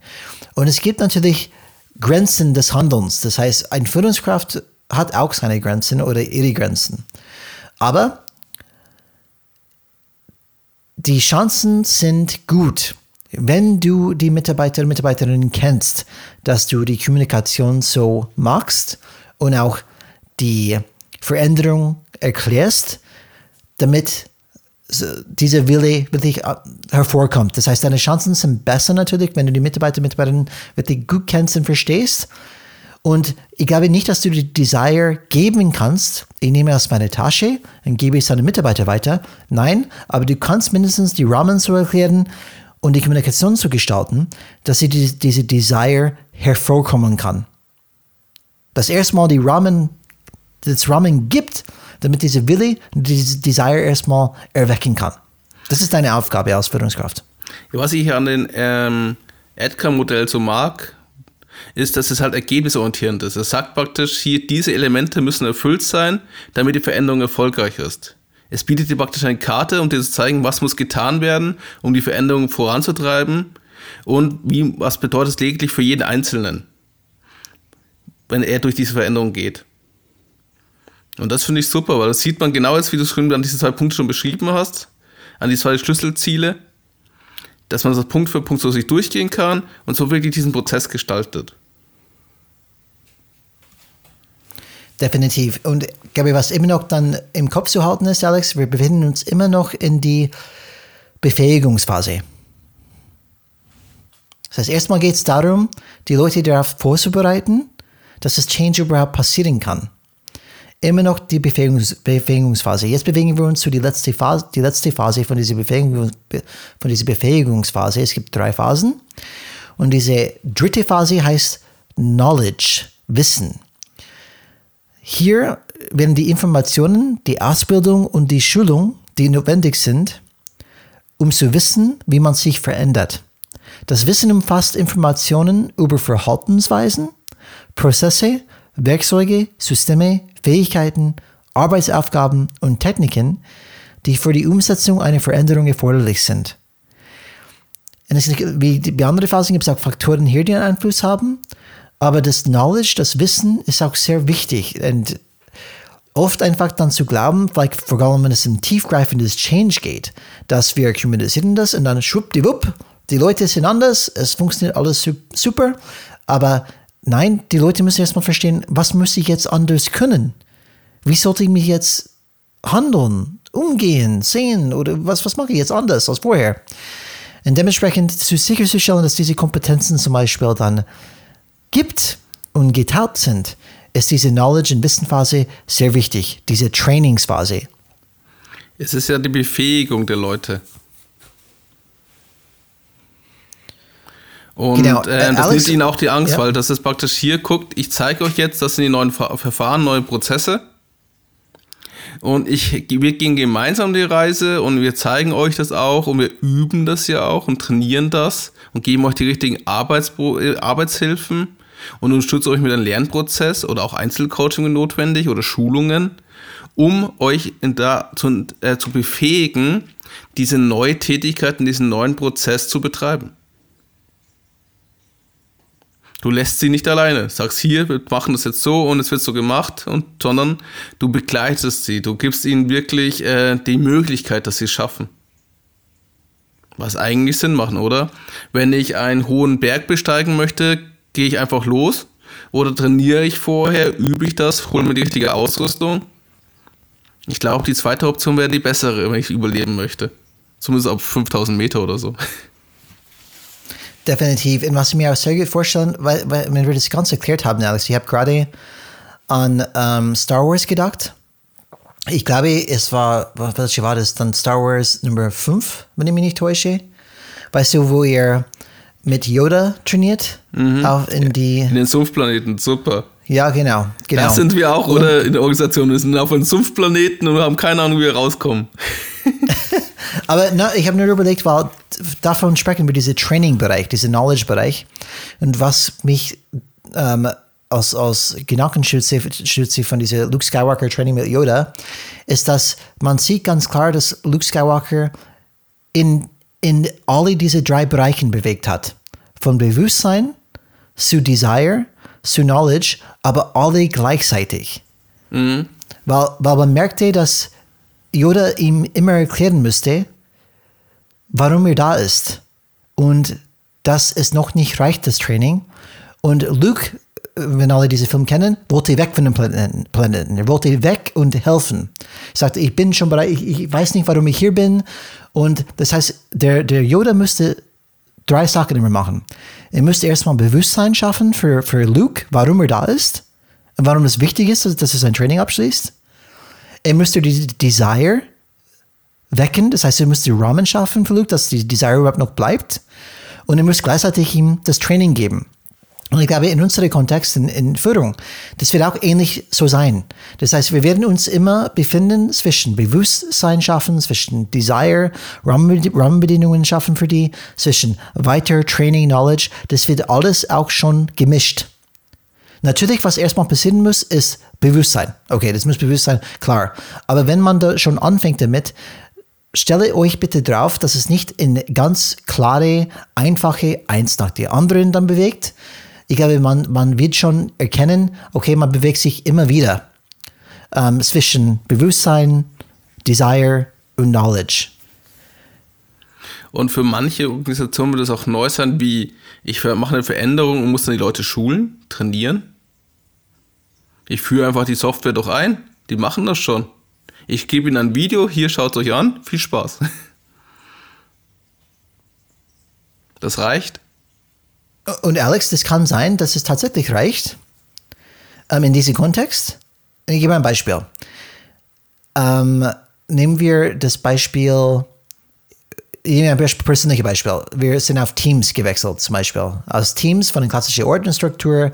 Und es gibt natürlich Grenzen des Handelns. Das heißt, ein Führungskraft hat auch seine Grenzen oder ihre Grenzen. Aber die Chancen sind gut, wenn du die Mitarbeiter und Mitarbeiterinnen kennst, dass du die Kommunikation so machst und auch die Veränderung erklärst, damit dieser Wille wirklich äh, hervorkommt. Das heißt, deine Chancen sind besser natürlich, wenn du die Mitarbeiter und Mitarbeiterinnen wirklich gut kennst und verstehst. Und ich glaube nicht, dass du die Desire geben kannst, ich nehme aus meiner Tasche und gebe es an den Mitarbeiter weiter. Nein, aber du kannst mindestens die Rahmen so erklären und die Kommunikation zu gestalten, dass sie die, diese Desire hervorkommen kann. Dass erstmal die Rahmen, das Rahmen gibt, damit diese Wille, diese Desire erstmal erwecken kann. Das ist deine Aufgabe als Führungskraft. Was ich an den ähm, Edgar-Modell so mag, ist, dass es halt ergebnisorientierend ist. Es sagt praktisch, hier diese Elemente müssen erfüllt sein, damit die Veränderung erfolgreich ist. Es bietet dir praktisch eine Karte, um dir zu zeigen, was muss getan werden, um die Veränderung voranzutreiben und wie, was bedeutet es lediglich für jeden Einzelnen, wenn er durch diese Veränderung geht. Und das finde ich super, weil das sieht man genau jetzt, wie du es an diese zwei Punkte schon beschrieben hast, an die zwei Schlüsselziele, dass man das Punkt für Punkt so sich durchgehen kann und so wirklich diesen Prozess gestaltet. Definitiv. Und glaube, was immer noch dann im Kopf zu halten ist, Alex, wir befinden uns immer noch in die Befähigungsphase. Das heißt, erstmal geht es darum, die Leute darauf vorzubereiten, dass das Change überhaupt passieren kann. Immer noch die Befähigungs Befähigungsphase. Jetzt bewegen wir uns zu die letzte Phase, die letzte Phase von dieser, Befähigung, von dieser Befähigungsphase. Es gibt drei Phasen. Und diese dritte Phase heißt Knowledge, Wissen. Hier werden die Informationen, die Ausbildung und die Schulung, die notwendig sind, um zu wissen, wie man sich verändert. Das Wissen umfasst Informationen über Verhaltensweisen, Prozesse, Werkzeuge, Systeme, Fähigkeiten, Arbeitsaufgaben und Techniken, die für die Umsetzung einer Veränderung erforderlich sind. Und es, wie die andere Phasen gibt es auch Faktoren hier, die einen Einfluss haben. Aber das Knowledge, das Wissen ist auch sehr wichtig. Und oft einfach dann zu glauben, vielleicht vor allem wenn es um tiefgreifendes Change geht, dass wir kommunizieren das und dann schwuppdiwupp, die Leute sind anders, es funktioniert alles super, aber nein, die Leute müssen erstmal verstehen, was muss ich jetzt anders können? Wie sollte ich mich jetzt handeln, umgehen, sehen oder was, was mache ich jetzt anders als vorher? Und dementsprechend zu sicherzustellen, dass diese Kompetenzen zum Beispiel dann gibt und getaugt sind, ist diese Knowledge- und Wissenphase sehr wichtig, diese Trainingsphase. Es ist ja die Befähigung der Leute. Und genau. äh, das Alex, nimmt ihnen auch die Angst, ja. weil das ist praktisch hier guckt, ich zeige euch jetzt, das sind die neuen Verfahren, neue Prozesse. Und ich, wir gehen gemeinsam die Reise und wir zeigen euch das auch und wir üben das ja auch und trainieren das und geben euch die richtigen Arbeits äh, Arbeitshilfen und unterstütze euch mit einem Lernprozess oder auch Einzelcoaching notwendig oder Schulungen, um euch da zu, äh, zu befähigen, diese neue Tätigkeit diesen neuen Prozess zu betreiben. Du lässt sie nicht alleine. Sagst hier, wir machen das jetzt so und es wird so gemacht, und, sondern du begleitest sie. Du gibst ihnen wirklich äh, die Möglichkeit, dass sie es schaffen. Was eigentlich Sinn machen, oder? Wenn ich einen hohen Berg besteigen möchte, gehe ich einfach los oder trainiere ich vorher, übe ich das, hole mir die richtige Ausrüstung. Ich glaube, die zweite Option wäre die bessere, wenn ich überleben möchte. Zumindest auf 5000 Meter oder so. Definitiv. Und was ich mir auch sehr gut vorstellen, weil, weil wenn wir das ganz erklärt haben, Alex, ich habe gerade an ähm, Star Wars gedacht. Ich glaube, es war, welche war das? Dann Star Wars Nummer 5, wenn ich mich nicht täusche. Weißt du, wo ihr mit Yoda trainiert? Mhm. Auf in die. In den Sumpfplaneten, super. Ja, genau. genau. Das sind wir auch, und, oder? In der Organisation. Wir sind auf einem Sumpfplaneten und haben keine Ahnung, wie wir rauskommen. Aber na, ich habe nur überlegt, weil davon sprechen wir diesen Training-Bereich, diesen Knowledge-Bereich. Und was mich ähm, aus, aus Gedankenstütze von dieser Luke Skywalker Training mit Yoda, ist, dass man sieht ganz klar, dass Luke Skywalker in, in alle diese drei Bereichen bewegt hat. Von Bewusstsein zu Desire zu Knowledge, aber alle gleichzeitig. Mhm. Weil, weil man merkte, dass Yoda ihm immer erklären müsste, warum er da ist. Und dass es noch nicht reicht, das Training. Und Luke, wenn alle diese Film kennen, wollte weg von dem Planeten. Er wollte weg und helfen. Er sagte, ich bin schon bereit, ich, ich weiß nicht, warum ich hier bin. Und das heißt, der, der Yoda müsste drei Sachen immer machen. Er müsste erstmal Bewusstsein schaffen für, für Luke, warum er da ist und warum es wichtig ist, dass er sein Training abschließt. Er müsste die Desire wecken, das heißt, er müsste Rahmen schaffen für Luke, dass die Desire überhaupt noch bleibt. Und er muss gleichzeitig ihm das Training geben. Und ich glaube, in unserem Kontext, in, Führung, das wird auch ähnlich so sein. Das heißt, wir werden uns immer befinden zwischen Bewusstsein schaffen, zwischen Desire, Rahmenbedingungen schaffen für die, zwischen weiter Training, Knowledge. Das wird alles auch schon gemischt. Natürlich, was erstmal passieren muss, ist Bewusstsein. Okay, das muss Bewusstsein, klar. Aber wenn man da schon anfängt damit, stelle euch bitte drauf, dass es nicht in ganz klare, einfache eins nach der anderen dann bewegt, ich glaube, man, man wird schon erkennen, okay, man bewegt sich immer wieder ähm, zwischen Bewusstsein, Desire und Knowledge. Und für manche Organisationen wird es auch neu sein, wie ich mache eine Veränderung und muss dann die Leute schulen, trainieren. Ich führe einfach die Software doch ein. Die machen das schon. Ich gebe ihnen ein Video, hier schaut es euch an. Viel Spaß. Das reicht. Und Alex, das kann sein, dass es tatsächlich reicht ähm, in diesem Kontext. Ich gebe ein Beispiel. Ähm, nehmen wir das Beispiel, ich nehme ein persönliches Beispiel. Wir sind auf Teams gewechselt, zum Beispiel. Aus Teams von der klassischen Ordnungsstruktur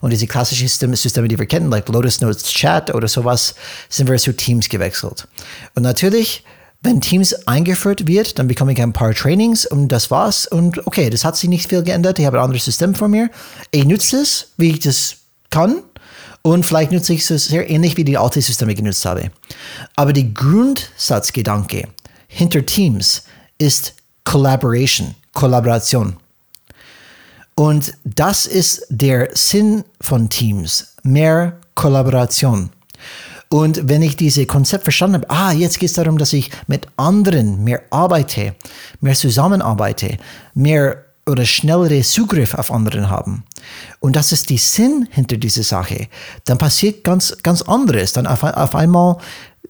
und diese klassischen Systeme, die wir kennen, like Lotus Notes Chat oder sowas, sind wir zu Teams gewechselt. Und natürlich wenn Teams eingeführt wird, dann bekomme ich ein paar Trainings und das war's. Und okay, das hat sich nicht viel geändert. Ich habe ein anderes System vor mir. Ich nutze es, wie ich das kann. Und vielleicht nutze ich es sehr ähnlich, wie die alte Systeme genutzt habe. Aber die Grundsatzgedanke hinter Teams ist Collaboration, Kollaboration. Und das ist der Sinn von Teams, mehr Kollaboration. Und wenn ich diese Konzept verstanden habe, ah, jetzt geht es darum, dass ich mit anderen mehr arbeite, mehr zusammenarbeite, mehr oder schnellere Zugriff auf anderen haben. Und das ist die Sinn hinter dieser Sache. Dann passiert ganz, ganz anderes. Dann auf, auf einmal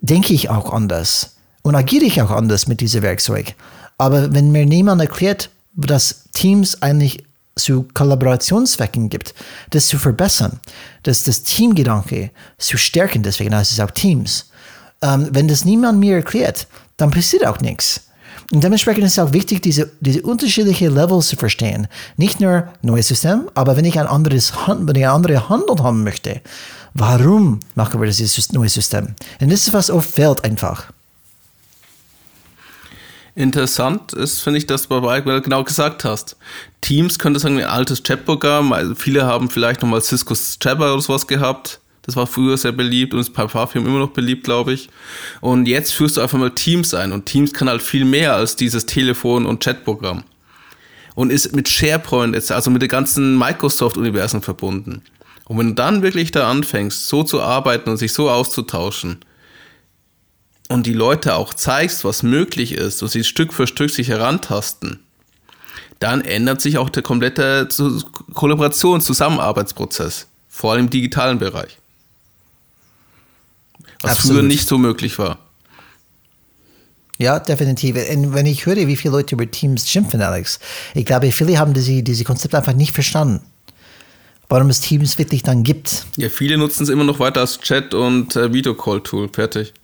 denke ich auch anders und agiere ich auch anders mit diesem Werkzeug. Aber wenn mir niemand erklärt, dass Teams eigentlich zu Kollaborationszwecken gibt, das zu verbessern, das, das Teamgedanke zu stärken, deswegen heißt es auch Teams. Ähm, wenn das niemand mir erklärt, dann passiert auch nichts. Und dementsprechend ist es auch wichtig, diese, diese unterschiedlichen Levels zu verstehen. Nicht nur neues System, aber wenn ich ein anderes, wenn ich eine andere Handlung haben möchte, warum machen wir dieses neue System? Und das ist was oft fehlt einfach. Interessant ist, finde ich, dass du bei genau gesagt hast. Teams könnte sagen, ein altes Chatprogramm. Also viele haben vielleicht nochmal Cisco's Jabber oder sowas gehabt. Das war früher sehr beliebt und ist bei Parfum immer noch beliebt, glaube ich. Und jetzt führst du einfach mal Teams ein. Und Teams kann halt viel mehr als dieses Telefon- und Chatprogramm. Und ist mit SharePoint, jetzt, also mit den ganzen Microsoft-Universen verbunden. Und wenn du dann wirklich da anfängst, so zu arbeiten und sich so auszutauschen, und die Leute auch zeigst, was möglich ist und sie Stück für Stück sich herantasten, dann ändert sich auch der komplette Kollaborations-, Zusammenarbeitsprozess, vor allem im digitalen Bereich. Was Absolut. früher nicht so möglich war. Ja, definitiv. Und wenn ich höre, wie viele Leute über Teams schimpfen, Alex, ich glaube, viele haben diese, diese Konzepte einfach nicht verstanden. Warum es Teams wirklich dann gibt. Ja, viele nutzen es immer noch weiter als Chat- und äh, Videocall-Tool. Fertig.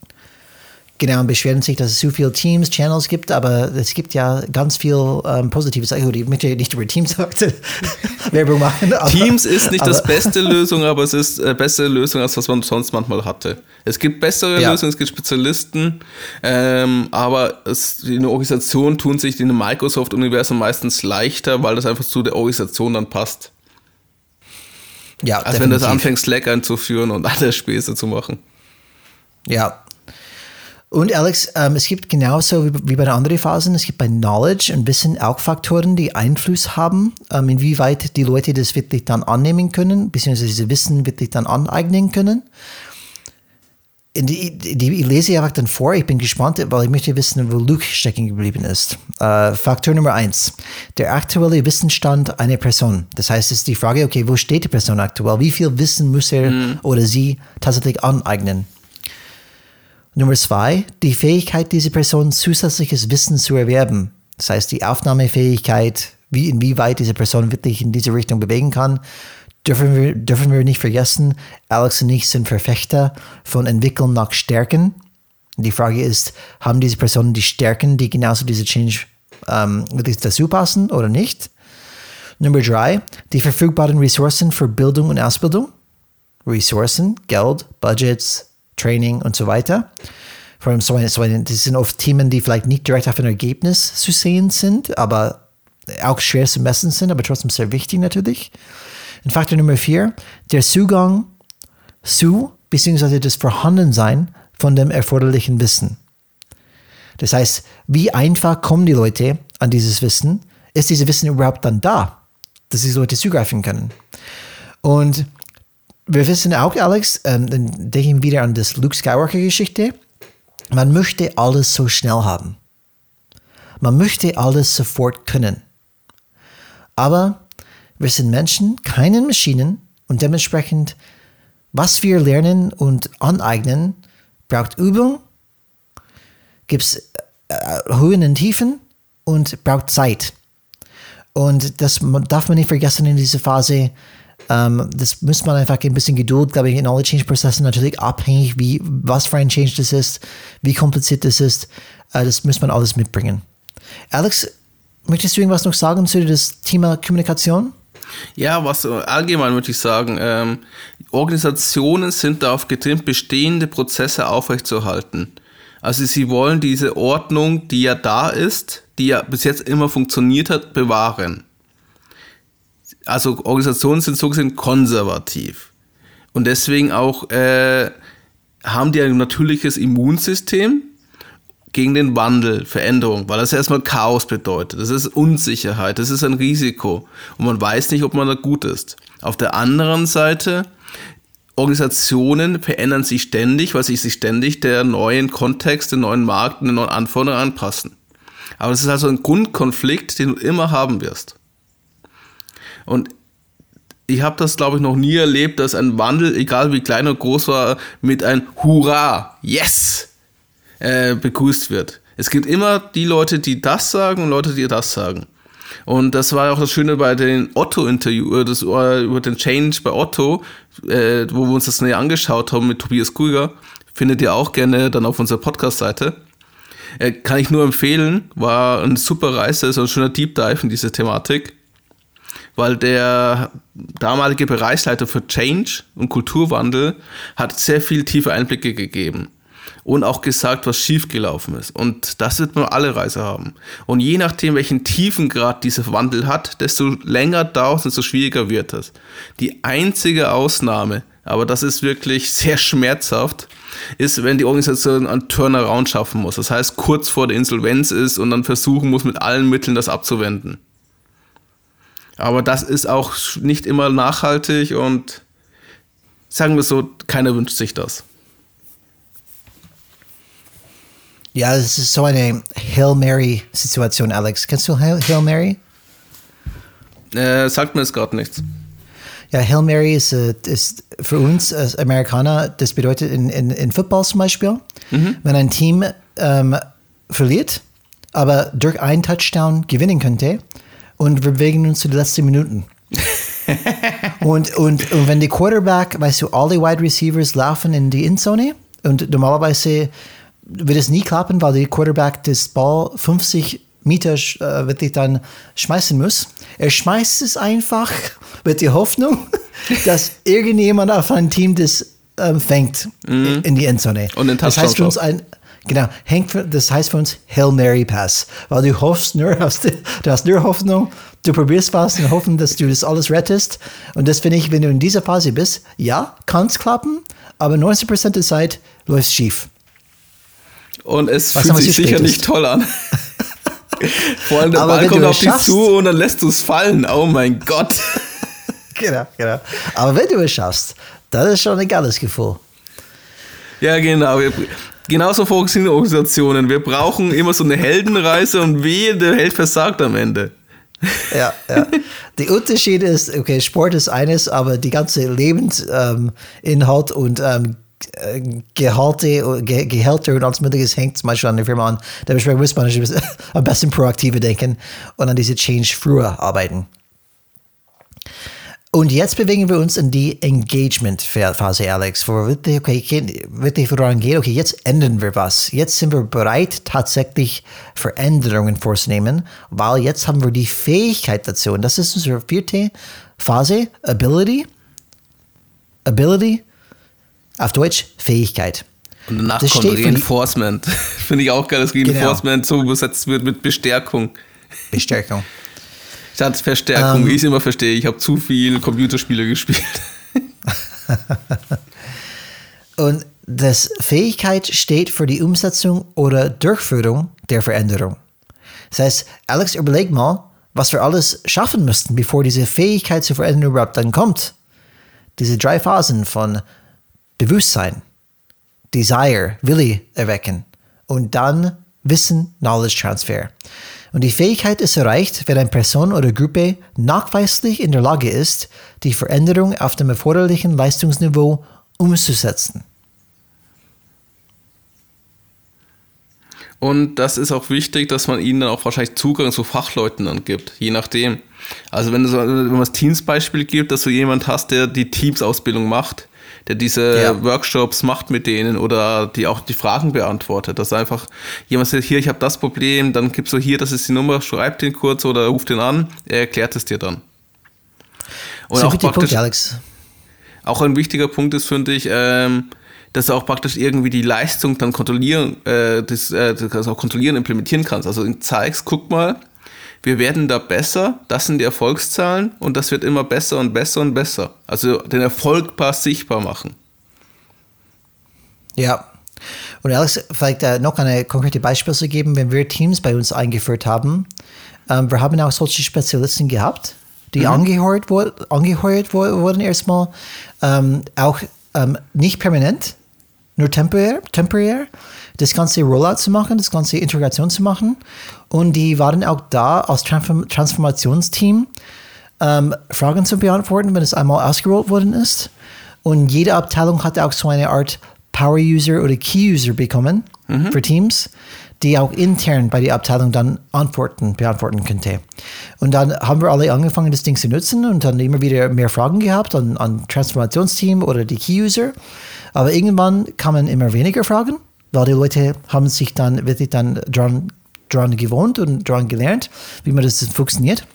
Genau, und beschweren sich, dass es zu viele Teams, Channels gibt, aber es gibt ja ganz viel ähm, Positives. Ich möchte nicht über Teams Werbung machen. Aber, Teams ist nicht das beste Lösung, aber es ist äh, bessere Lösung, als was man sonst manchmal hatte. Es gibt bessere ja. Lösungen, es gibt Spezialisten, ähm, aber es, in der Organisation tun sich in dem Microsoft-Universum meistens leichter, weil das einfach zu der Organisation dann passt. Ja, Als definitiv. wenn das anfängt, Slack einzuführen und alle Späße zu machen. Ja, und Alex, ähm, es gibt genauso wie, wie, bei den anderen Phasen, es gibt bei Knowledge und Wissen auch Faktoren, die Einfluss haben, ähm, inwieweit die Leute das wirklich dann annehmen können, beziehungsweise diese Wissen wirklich dann aneignen können. Die, die, ich lese einfach dann vor, ich bin gespannt, weil ich möchte wissen, wo Luke stecken geblieben ist. Äh, Faktor Nummer eins, der aktuelle Wissensstand einer Person. Das heißt, es ist die Frage, okay, wo steht die Person aktuell? Wie viel Wissen muss er mhm. oder sie tatsächlich aneignen? Nummer zwei, die Fähigkeit dieser Person, zusätzliches Wissen zu erwerben. Das heißt, die Aufnahmefähigkeit, wie inwieweit diese Person wirklich in diese Richtung bewegen kann, dürfen wir, dürfen wir nicht vergessen. Alex und ich sind Verfechter von Entwickeln nach Stärken. Die Frage ist, haben diese Personen die Stärken, die genauso diese Change ähm, dazu passen oder nicht? Nummer drei, die verfügbaren Ressourcen für Bildung und Ausbildung. Ressourcen, Geld, Budgets, Training und so weiter. Vor allem so, so das sind oft Themen, die vielleicht nicht direkt auf ein Ergebnis zu sehen sind, aber auch schwer zu messen sind, aber trotzdem sehr wichtig natürlich. Und Faktor Nummer vier, der Zugang zu bzw. das Vorhandensein von dem erforderlichen Wissen. Das heißt, wie einfach kommen die Leute an dieses Wissen? Ist dieses Wissen überhaupt dann da, dass diese Leute zugreifen können? Und wir wissen auch, Alex, dann denken wir wieder an das Luke Skywalker-Geschichte. Man möchte alles so schnell haben. Man möchte alles sofort können. Aber wir sind Menschen, keine Maschinen und dementsprechend, was wir lernen und aneignen, braucht Übung, gibt es äh, Höhen und Tiefen und braucht Zeit. Und das darf man nicht vergessen in dieser Phase, ähm, das muss man einfach ein bisschen Geduld, glaube ich, in alle Change-Prozessen natürlich abhängig, wie, was für ein Change das ist, wie kompliziert das ist. Äh, das muss man alles mitbringen. Alex, möchtest du irgendwas noch sagen zu das Thema Kommunikation? Ja, was allgemein würde ich sagen, ähm, Organisationen sind darauf getrimmt, bestehende Prozesse aufrechtzuerhalten. Also sie wollen diese Ordnung, die ja da ist, die ja bis jetzt immer funktioniert hat, bewahren also Organisationen sind so gesehen konservativ. Und deswegen auch äh, haben die ein natürliches Immunsystem gegen den Wandel, Veränderung, weil das erstmal Chaos bedeutet. Das ist Unsicherheit, das ist ein Risiko. Und man weiß nicht, ob man da gut ist. Auf der anderen Seite, Organisationen verändern sich ständig, weil sie sich ständig der neuen Kontext, den neuen Markt, den neuen Anforderungen anpassen. Aber es ist also ein Grundkonflikt, den du immer haben wirst. Und ich habe das, glaube ich, noch nie erlebt, dass ein Wandel, egal wie klein oder groß war, mit ein Hurra, yes, äh, begrüßt wird. Es gibt immer die Leute, die das sagen und Leute, die das sagen. Und das war auch das Schöne bei den Otto-Interview, das, äh, über den Change bei Otto, äh, wo wir uns das näher angeschaut haben mit Tobias Krüger. Findet ihr auch gerne dann auf unserer Podcast-Seite. Äh, kann ich nur empfehlen, war eine super Reise, so ein schöner Deep Dive in diese Thematik weil der damalige Bereichsleiter für Change und Kulturwandel hat sehr viel tiefe Einblicke gegeben und auch gesagt, was schiefgelaufen ist. Und das wird man alle Reise haben. Und je nachdem, welchen Tiefengrad dieser Wandel hat, desto länger dauert es, desto schwieriger wird es. Die einzige Ausnahme, aber das ist wirklich sehr schmerzhaft, ist, wenn die Organisation einen Turnaround schaffen muss. Das heißt, kurz vor der Insolvenz ist und dann versuchen muss, mit allen Mitteln das abzuwenden. Aber das ist auch nicht immer nachhaltig und sagen wir so, keiner wünscht sich das. Ja, es ist so eine Hail Mary-Situation, Alex. Kennst du Hail, Hail Mary? Äh, sagt mir jetzt gerade nichts. Ja, Hail Mary ist, äh, ist für uns als Amerikaner, das bedeutet in, in, in Football zum Beispiel, mhm. wenn ein Team ähm, verliert, aber durch einen Touchdown gewinnen könnte. Und wir bewegen uns zu den letzten Minuten. und, und, und wenn die Quarterback, weißt du, alle Wide Receivers laufen in die Endzone und normalerweise wird es nie klappen, weil der Quarterback das Ball 50 Meter äh, wirklich dann schmeißen muss. Er schmeißt es einfach mit der Hoffnung, dass irgendjemand auf ein Team das ähm, fängt mhm. in die Endzone. Und den das heißt für uns ein Genau, hängt für, das heißt für uns Hail Mary Pass, weil du hoffst nur, hast, du hast nur Hoffnung, du probierst was und hoffen, dass du das alles rettest. Und das finde ich, wenn du in dieser Phase bist, ja, kann es klappen, aber 90% der Zeit läuft es schief. Und es was fühlt sich sicher nicht toll an. Vor allem der aber Ball kommt auf dich zu und dann lässt du es fallen. Oh mein Gott. genau, genau. Aber wenn du es schaffst, das ist schon ein geiles Gefühl. Ja, genau. Genauso funktionieren Organisationen. Wir brauchen immer so eine Heldenreise und wehe, der Held versagt am Ende. Ja, ja. Der Unterschied ist, okay, Sport ist eines, aber die ganze Lebensinhalt ähm, und ähm, Gehalte, Ge Gehälter und alles Mögliche hängt zum Beispiel an der Firma an. Dementsprechend muss man am besten proaktiver denken und an diese Change früher arbeiten. Und jetzt bewegen wir uns in die Engagement-Phase, Alex, wo wirklich, okay, wirklich daran geht, okay, jetzt ändern wir was. Jetzt sind wir bereit, tatsächlich Veränderungen vorzunehmen, weil jetzt haben wir die Fähigkeit dazu. Und das ist unsere vierte Phase, Ability. Ability, auf Deutsch Fähigkeit. Und danach das kommt Reinforcement. Finde ich auch geil, dass genau. Reinforcement genau. so übersetzt wird mit Bestärkung. Bestärkung. Statt Verstärkung, ähm, wie ich es immer verstehe. Ich habe zu viel Computerspiele gespielt. Und das Fähigkeit steht für die Umsetzung oder Durchführung der Veränderung. Das heißt, Alex, überleg mal, was wir alles schaffen müssten, bevor diese Fähigkeit zur Veränderung überhaupt dann kommt. Diese drei Phasen von Bewusstsein, Desire, Wille erwecken und dann Wissen, Knowledge Transfer. Und die Fähigkeit ist erreicht, wenn eine Person oder Gruppe nachweislich in der Lage ist, die Veränderung auf dem erforderlichen Leistungsniveau umzusetzen. Und das ist auch wichtig, dass man ihnen dann auch wahrscheinlich Zugang zu Fachleuten dann gibt, je nachdem. Also wenn, du so, wenn das Teams-Beispiel gibt, dass du jemand hast, der die Teams-Ausbildung macht, der diese ja. Workshops macht mit denen oder die auch die Fragen beantwortet. Dass einfach jemand sagt, hier, ich habe das Problem, dann gibst du hier, das ist die Nummer, schreib den kurz oder ruf den an, er erklärt es dir dann. Und so auch praktisch, Punkt, Alex. Auch ein wichtiger Punkt ist, finde ich, ähm, dass du auch praktisch irgendwie die Leistung dann kontrollieren, äh, das, äh, das auch kontrollieren, implementieren kannst. Also zeigst, guck mal, wir werden da besser, das sind die Erfolgszahlen und das wird immer besser und besser und besser. Also den Erfolg paar sichtbar machen. Ja. Und Alex, vielleicht äh, noch ein konkretes Beispiel zu geben, wenn wir Teams bei uns eingeführt haben, ähm, wir haben auch solche Spezialisten gehabt, die mhm. angeheuert, wo, angeheuert wurden erstmal, ähm, auch ähm, nicht permanent, nur temporär, temporär das ganze Rollout zu machen, das ganze Integration zu machen. Und die waren auch da als Transform Transformationsteam, ähm, Fragen zu beantworten, wenn es einmal ausgerollt worden ist. Und jede Abteilung hatte auch so eine Art Power-User oder Key-User bekommen mhm. für Teams, die auch intern bei der Abteilung dann Antworten beantworten könnte. Und dann haben wir alle angefangen, das Ding zu nutzen und dann immer wieder mehr Fragen gehabt an, an Transformationsteam oder die Key-User. Aber irgendwann kamen immer weniger Fragen weil die Leute haben sich dann wirklich dann dran, dran gewohnt und dran gelernt, wie man das funktioniert.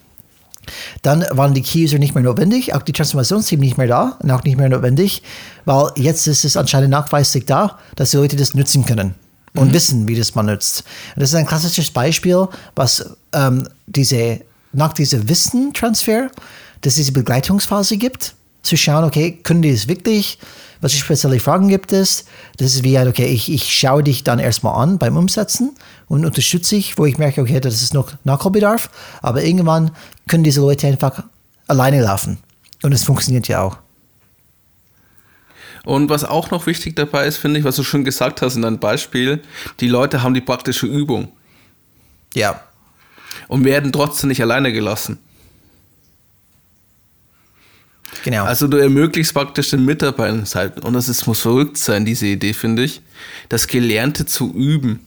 Dann waren die Key-User nicht mehr notwendig, auch die Transformationsteam nicht mehr da und auch nicht mehr notwendig, weil jetzt ist es anscheinend nachweislich da, dass die Leute das nutzen können und mhm. wissen, wie das man nutzt. Und das ist ein klassisches Beispiel, was ähm, diese, nach diesem Wissentransfer, dass es diese Begleitungsphase gibt, zu schauen, okay, können die es wirklich, was für spezielle Fragen gibt es? Das ist wie ein, okay, ich, ich schaue dich dann erstmal an beim Umsetzen und unterstütze dich, wo ich merke, okay, das ist noch Nachholbedarf, aber irgendwann können diese Leute einfach alleine laufen. Und es funktioniert ja auch. Und was auch noch wichtig dabei ist, finde ich, was du schon gesagt hast in deinem Beispiel, die Leute haben die praktische Übung. Ja. Und werden trotzdem nicht alleine gelassen. Genau. Also du ermöglichst praktisch den Mitarbeitern halt, und das ist, muss verrückt sein, diese Idee, finde ich, das Gelernte zu üben.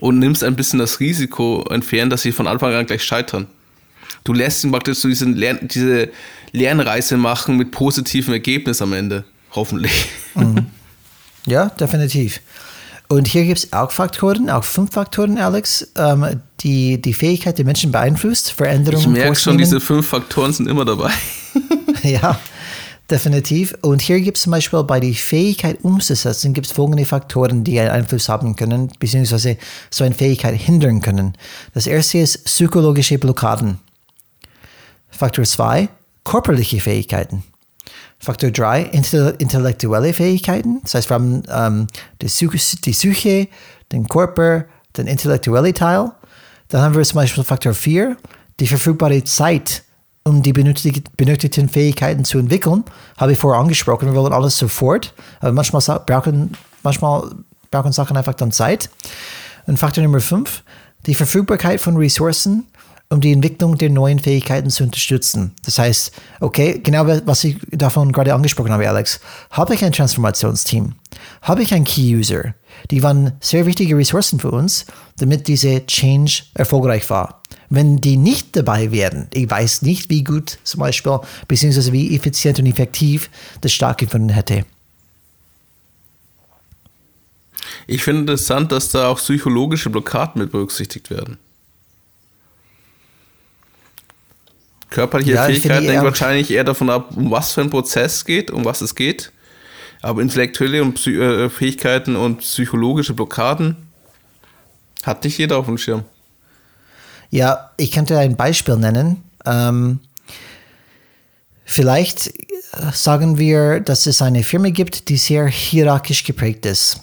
und nimmst ein bisschen das Risiko entfernen, dass sie von Anfang an gleich scheitern. Du lässt ihn praktisch so diesen Lern diese Lernreise machen mit positivem Ergebnis am Ende. Hoffentlich. Mhm. Ja, definitiv. Und hier gibt es auch Faktoren, auch fünf Faktoren, Alex, ähm, die die Fähigkeit der Menschen beeinflusst, Veränderungen Ich merke schon, diese fünf Faktoren sind immer dabei. ja, definitiv. Und hier gibt es zum Beispiel bei der Fähigkeit umzusetzen, gibt es folgende Faktoren, die einen Einfluss haben können, beziehungsweise so eine Fähigkeit hindern können. Das erste ist psychologische Blockaden. Faktor zwei, körperliche Fähigkeiten. Faktor 3, intellektuelle Fähigkeiten. Das heißt, wir haben ähm, die Psyche, den Körper, den intellektuellen Teil. Dann haben wir zum Beispiel Faktor 4, die verfügbare Zeit, um die benötigten Fähigkeiten zu entwickeln. Habe ich vorher angesprochen, wir wollen alles sofort. Aber manchmal brauchen, manchmal brauchen Sachen einfach dann Zeit. Und Faktor Nummer 5, die Verfügbarkeit von Ressourcen um die Entwicklung der neuen Fähigkeiten zu unterstützen. Das heißt, okay, genau was ich davon gerade angesprochen habe, Alex, habe ich ein Transformationsteam, habe ich einen Key-User, die waren sehr wichtige Ressourcen für uns, damit diese Change erfolgreich war. Wenn die nicht dabei wären, ich weiß nicht, wie gut zum Beispiel, beziehungsweise wie effizient und effektiv das stattgefunden hätte. Ich finde interessant, dass da auch psychologische Blockaden mit berücksichtigt werden. Körperliche ja, Fähigkeiten hängt wahrscheinlich eher davon ab, um was für ein Prozess geht, um was es geht. Aber intellektuelle und Psy äh, Fähigkeiten und psychologische Blockaden hat nicht jeder auf dem Schirm. Ja, ich könnte ein Beispiel nennen. Ähm, vielleicht sagen wir, dass es eine Firma gibt, die sehr hierarchisch geprägt ist.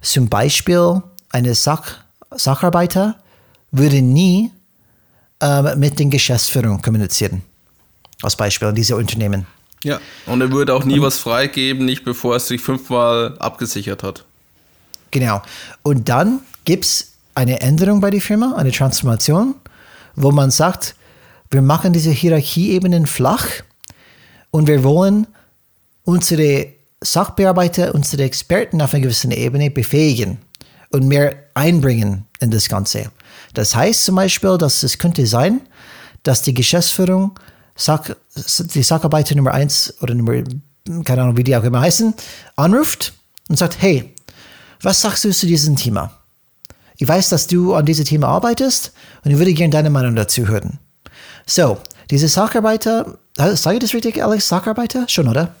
Zum Beispiel eine Sach Sacharbeiter würde nie ähm, mit den Geschäftsführern kommunizieren. Als Beispiel an diese Unternehmen. Ja, und er würde auch nie und, was freigeben, nicht bevor er sich fünfmal abgesichert hat. Genau. Und dann gibt es eine Änderung bei der Firma, eine Transformation, wo man sagt, wir machen diese Hierarchieebenen flach und wir wollen unsere Sachbearbeiter, unsere Experten auf einer gewissen Ebene befähigen und mehr einbringen in das Ganze. Das heißt zum Beispiel, dass es könnte sein, dass die Geschäftsführung Sack, die Sacharbeiter Nummer 1 oder Nummer, keine Ahnung, wie die auch immer heißen, anruft und sagt, hey, was sagst du zu diesem Thema? Ich weiß, dass du an diesem Thema arbeitest und ich würde gerne deine Meinung dazu hören. So, diese Sacharbeiter, sage ich das richtig, Alex? Sacharbeiter? Schon, oder?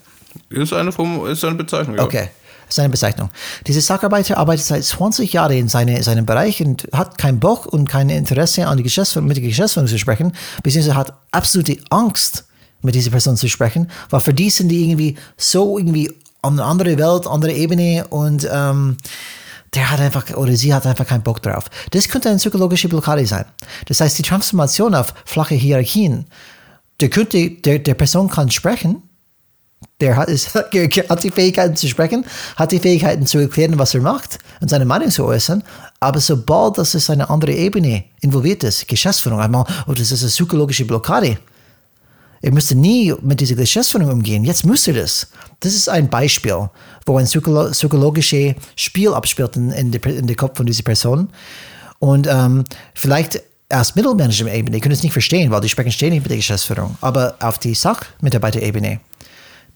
Ist eine, Form, ist eine Bezeichnung, ja. Okay seine Bezeichnung. Dieser Sacharbeiter arbeitet seit 20 Jahren in seine, seinem Bereich und hat keinen Bock und kein Interesse an die Geschäftsführung, mit der Geschäftsführung zu sprechen, beziehungsweise hat absolute Angst, mit dieser Person zu sprechen, weil für die sind die irgendwie so irgendwie an eine andere Welt, andere Ebene und ähm, der hat einfach oder sie hat einfach keinen Bock drauf. Das könnte eine psychologische Blockade sein. Das heißt, die Transformation auf flache Hierarchien, der, könnte, der, der Person kann sprechen, der hat, ist, hat die Fähigkeiten zu sprechen, hat die Fähigkeiten zu erklären, was er macht und seine Meinung zu äußern. Aber sobald das ist eine andere Ebene involviert ist, Geschäftsführung einmal, oder das ist eine psychologische Blockade, er müsste nie mit dieser Geschäftsführung umgehen. Jetzt müsste das. Das ist ein Beispiel, wo ein psychologisches Spiel abspielt in, in, der, in der Kopf von dieser Person. Und ähm, vielleicht als Mittelmanagement-Ebene, die können es nicht verstehen, weil die sprechen ständig mit der Geschäftsführung. Aber auf die Sachmitarbeiter-Ebene,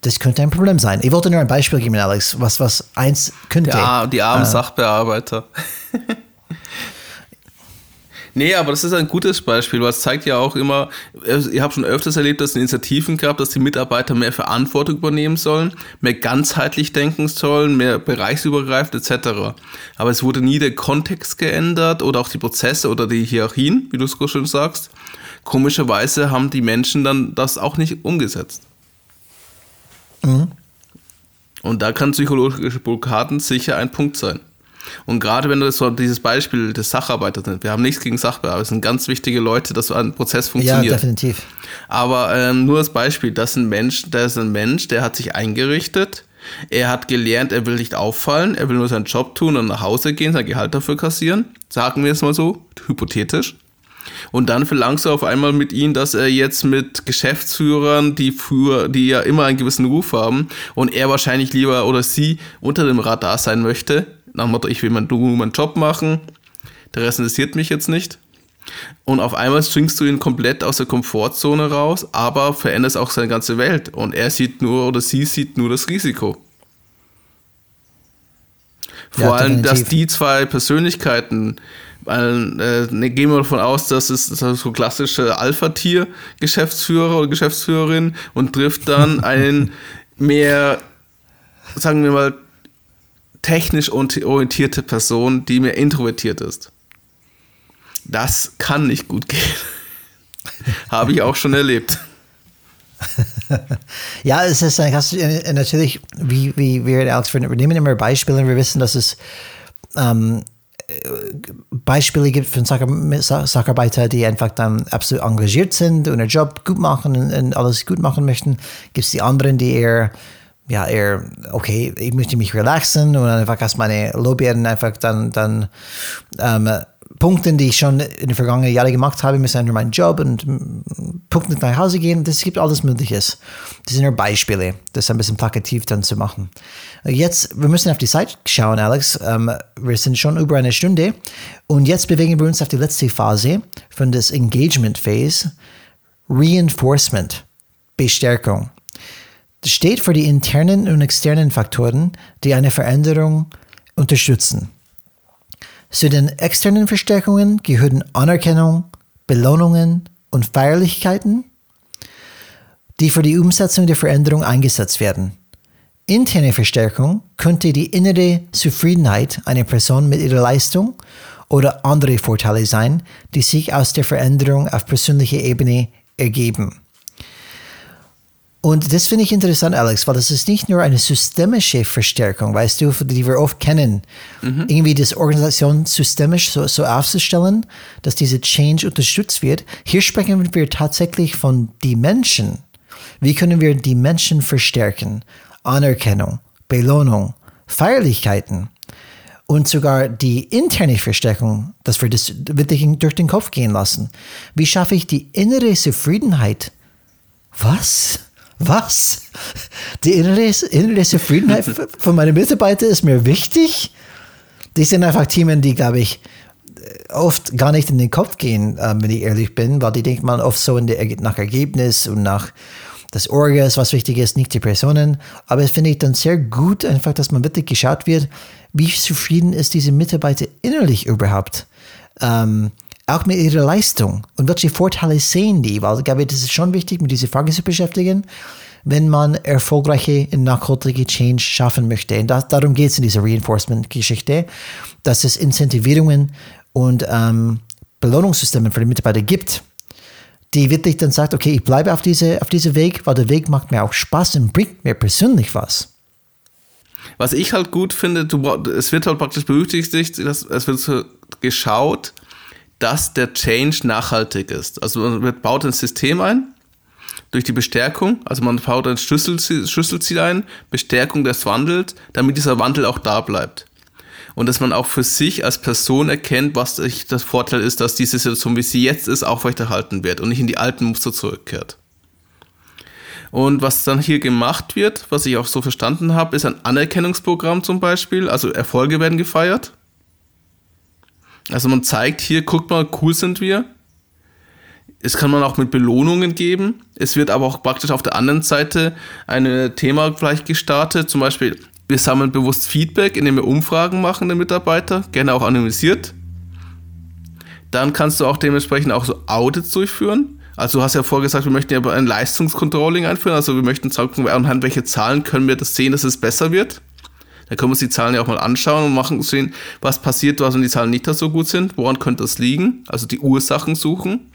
das könnte ein Problem sein. Ich wollte nur ein Beispiel geben, Alex, was, was eins könnte. Ja, die armen äh, Sachbearbeiter. Nee, aber das ist ein gutes Beispiel, weil es zeigt ja auch immer, ihr habt schon öfters erlebt, dass es Initiativen gab, dass die Mitarbeiter mehr Verantwortung übernehmen sollen, mehr ganzheitlich denken sollen, mehr bereichsübergreifend etc. Aber es wurde nie der Kontext geändert oder auch die Prozesse oder die Hierarchien, wie du es so schön sagst. Komischerweise haben die Menschen dann das auch nicht umgesetzt. Mhm. Und da kann psychologische Blockaden sicher ein Punkt sein. Und gerade wenn du so dieses Beispiel des Sacharbeiters nimmst, wir haben nichts gegen Sachbearbeiter, es sind ganz wichtige Leute, dass ein Prozess funktioniert. Ja, definitiv. Aber ähm, nur als Beispiel, das ist ein Mensch, der ist ein Mensch, der hat sich eingerichtet, er hat gelernt, er will nicht auffallen, er will nur seinen Job tun und nach Hause gehen, sein Gehalt dafür kassieren. Sagen wir es mal so, hypothetisch. Und dann verlangst du auf einmal mit ihm, dass er jetzt mit Geschäftsführern, die für, die ja immer einen gewissen Ruf haben und er wahrscheinlich lieber oder sie unter dem Radar sein möchte, nach dem Motto, ich will mein, du meinen Job machen, der Rest interessiert mich jetzt nicht. Und auf einmal zwingst du ihn komplett aus der Komfortzone raus, aber veränderst auch seine ganze Welt. Und er sieht nur oder sie sieht nur das Risiko. Vor ja, allem, dass die zwei Persönlichkeiten, weil, äh, ne, gehen wir davon aus, dass es das so klassische Alpha-Tier-Geschäftsführer oder Geschäftsführerin und trifft dann einen mehr, sagen wir mal, technisch orientierte Person, die mehr introvertiert ist. Das kann nicht gut gehen. Habe ich auch schon erlebt. ja, es ist äh, natürlich, wie, wie wir Alex, wir nehmen immer Beispiele und wir wissen, dass es ähm, Beispiele gibt von Sacharbeiter, die einfach dann absolut engagiert sind und ihren Job gut machen und, alles gut machen möchten. Gibt es die anderen, die eher ja, eher, okay, ich möchte mich relaxen und einfach als meine Lobbyern einfach dann, dann ähm, Punkten, die ich schon in den vergangenen Jahren gemacht habe, nur meinen Job und Punkte nach Hause gehen. Das gibt alles Mögliches. Das sind nur Beispiele, das ein bisschen plakativ dann zu machen. Jetzt, wir müssen auf die Zeit schauen, Alex. Ähm, wir sind schon über eine Stunde und jetzt bewegen wir uns auf die letzte Phase von das Engagement Phase, Reinforcement, Bestärkung. Das steht für die internen und externen Faktoren, die eine Veränderung unterstützen. Zu den externen Verstärkungen gehören Anerkennung, Belohnungen und Feierlichkeiten, die für die Umsetzung der Veränderung eingesetzt werden. Interne Verstärkung könnte die innere Zufriedenheit einer Person mit ihrer Leistung oder andere Vorteile sein, die sich aus der Veränderung auf persönlicher Ebene ergeben. Und das finde ich interessant, Alex, weil das ist nicht nur eine systemische Verstärkung, weißt du, die wir oft kennen, mhm. irgendwie das Organisation systemisch so, so aufzustellen, dass diese Change unterstützt wird. Hier sprechen wir tatsächlich von die Menschen. Wie können wir die Menschen verstärken? Anerkennung, Belohnung, Feierlichkeiten und sogar die interne Verstärkung, dass wir das wirklich durch den Kopf gehen lassen. Wie schaffe ich die innere Zufriedenheit? Was? Was? Die innere, innere Zufriedenheit von meinen Mitarbeitern ist mir wichtig. Die sind einfach Themen, die, glaube ich, oft gar nicht in den Kopf gehen, äh, wenn ich ehrlich bin, weil die denkt man oft so der, nach Ergebnis und nach das Orgas, was wichtig ist, nicht die Personen. Aber es finde ich dann sehr gut, einfach, dass man wirklich geschaut wird, wie zufrieden ist diese Mitarbeiter innerlich überhaupt. Ähm, auch mit ihrer Leistung und welche Vorteile sehen die? Weil ich glaube, das ist schon wichtig, mit dieser Frage zu beschäftigen, wenn man erfolgreiche nachhaltige Change schaffen möchte. Und das, darum geht es in dieser Reinforcement-Geschichte, dass es Incentivierungen und ähm, Belohnungssysteme für die Mitarbeiter gibt, die wirklich dann sagt, okay, ich bleibe auf diesem auf diese Weg, weil der Weg macht mir auch Spaß und bringt mir persönlich was. Was ich halt gut finde, du, es wird halt praktisch berücksichtigt, es wird so geschaut, dass der Change nachhaltig ist. Also man baut ein System ein durch die Bestärkung, also man baut ein Schlüsselziel, Schlüsselziel ein, Bestärkung des Wandels, damit dieser Wandel auch da bleibt. Und dass man auch für sich als Person erkennt, was das Vorteil ist, dass diese Situation, wie sie jetzt ist, aufrechterhalten wird und nicht in die alten Muster zurückkehrt. Und was dann hier gemacht wird, was ich auch so verstanden habe, ist ein Anerkennungsprogramm zum Beispiel. Also Erfolge werden gefeiert. Also man zeigt hier, guckt mal, cool sind wir. Es kann man auch mit Belohnungen geben. Es wird aber auch praktisch auf der anderen Seite ein Thema vielleicht gestartet. Zum Beispiel, wir sammeln bewusst Feedback, indem wir Umfragen machen der Mitarbeiter, gerne auch anonymisiert. Dann kannst du auch dementsprechend auch so Audits durchführen. Also du hast ja vorgesagt, wir möchten ja ein Leistungscontrolling einführen. Also wir möchten sagen, anhand welche Zahlen können wir das sehen, dass es besser wird. Da können wir uns die Zahlen ja auch mal anschauen und machen sehen, was passiert, was wenn die Zahlen nicht so gut sind, woran könnte das liegen, also die Ursachen suchen.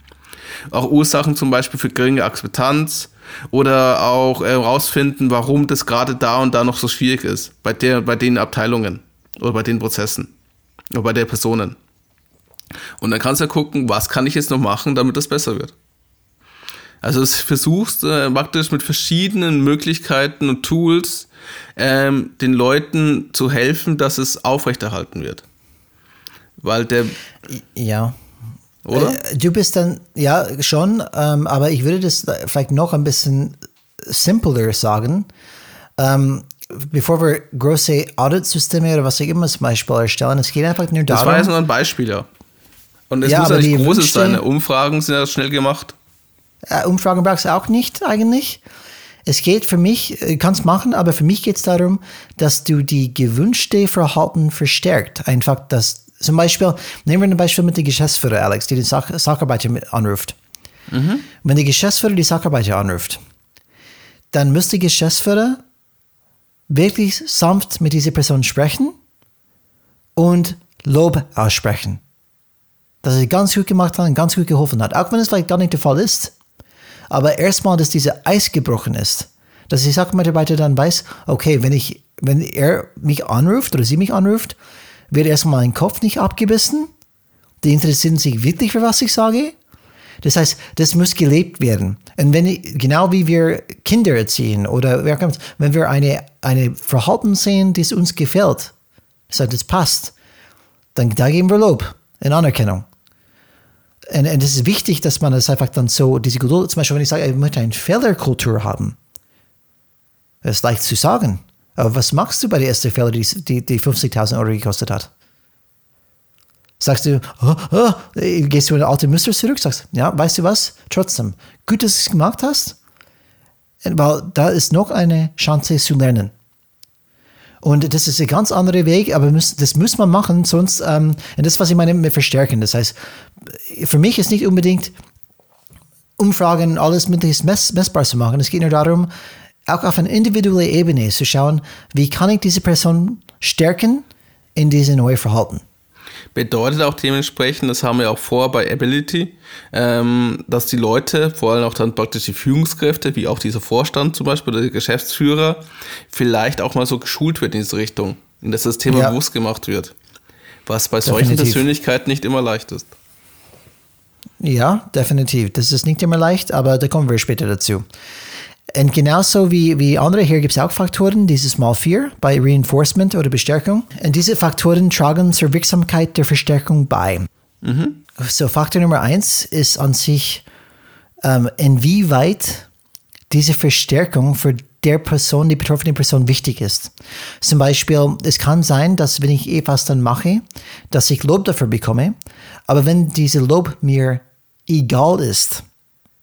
Auch Ursachen zum Beispiel für geringe Akzeptanz oder auch herausfinden, äh, warum das gerade da und da noch so schwierig ist, bei, der, bei den Abteilungen oder bei den Prozessen oder bei den Personen. Und dann kannst du ja gucken, was kann ich jetzt noch machen, damit das besser wird. Also es versuchst äh, praktisch mit verschiedenen Möglichkeiten und Tools ähm, den Leuten zu helfen, dass es aufrechterhalten wird. Weil der. Ja. Oder? Äh, du bist dann, ja, schon, ähm, aber ich würde das vielleicht noch ein bisschen simpler sagen. Ähm, bevor wir große Audit-Systeme oder was auch immer zum Beispiel erstellen, es geht einfach nur darum. Das war jetzt nur ein Beispiel, ja. Und es Ja, muss ja nicht Großes sein. Umfragen sind ja schnell gemacht. Äh, Umfragen brauchst du auch nicht eigentlich. Es geht für mich, äh, kannst machen, aber für mich geht es darum, dass du die gewünschte Verhalten verstärkt. Einfach, dass zum Beispiel, nehmen wir ein Beispiel mit dem Geschäftsführer, Alex, die den Sach Sacharbeiter anruft. Wenn der Geschäftsführer die Sacharbeiter anruft, dann muss der Geschäftsführer wirklich sanft mit dieser Person sprechen und Lob aussprechen. Dass er ganz gut gemacht hat und ganz gut geholfen hat. Auch wenn es vielleicht gar nicht der Fall ist. Aber erstmal, dass dieser Eis gebrochen ist. Dass die Sachmitarbeiter dann weiß, okay, wenn, ich, wenn er mich anruft oder sie mich anruft, wird erstmal mein Kopf nicht abgebissen. Die interessieren sich wirklich für was ich sage. Das heißt, das muss gelebt werden. Und wenn, genau wie wir Kinder erziehen oder wenn wir eine, eine Verhalten sehen, das uns gefällt, das heißt, das passt, dann da geben wir Lob in Anerkennung. Und, und es ist wichtig, dass man das einfach dann so, diese Geduld, zum Beispiel, wenn ich sage, ich möchte eine Fehlerkultur haben, das ist leicht zu sagen. Aber was machst du bei der ersten Fehler, die, die, die 50.000 Euro gekostet hat? Sagst du, oh, oh, gehst du in alte Muster zurück, sagst, ja, weißt du was? Trotzdem, gut, dass du es gemacht hast, weil da ist noch eine Chance zu lernen. Und das ist ein ganz anderer Weg, aber das muss man machen, sonst, ähm, und das, was ich meine mit verstärken, das heißt, für mich ist nicht unbedingt Umfragen, alles möglichst mess, messbar zu machen. Es geht nur darum, auch auf einer individuellen Ebene zu schauen, wie kann ich diese Person stärken in diese neue Verhalten. Bedeutet auch dementsprechend, das haben wir auch vor bei Ability, ähm, dass die Leute, vor allem auch dann praktisch die Führungskräfte, wie auch dieser Vorstand zum Beispiel oder der Geschäftsführer, vielleicht auch mal so geschult wird in diese Richtung, in dass das Thema Ja. bewusst gemacht wird. Was bei solchen Definitiv. Persönlichkeiten nicht immer leicht ist. Ja, definitiv. Das ist nicht immer leicht, aber da kommen wir später dazu. Und genauso wie, wie andere, hier gibt es auch Faktoren, dieses Mal vier bei Reinforcement oder Bestärkung. Und diese Faktoren tragen zur Wirksamkeit der Verstärkung bei. So, Faktor Nummer eins ist an sich, ähm, inwieweit diese Verstärkung für der Person, die betroffene Person wichtig ist. Zum Beispiel, es kann sein, dass wenn ich etwas dann mache, dass ich Lob dafür bekomme, aber wenn diese Lob mir egal ist,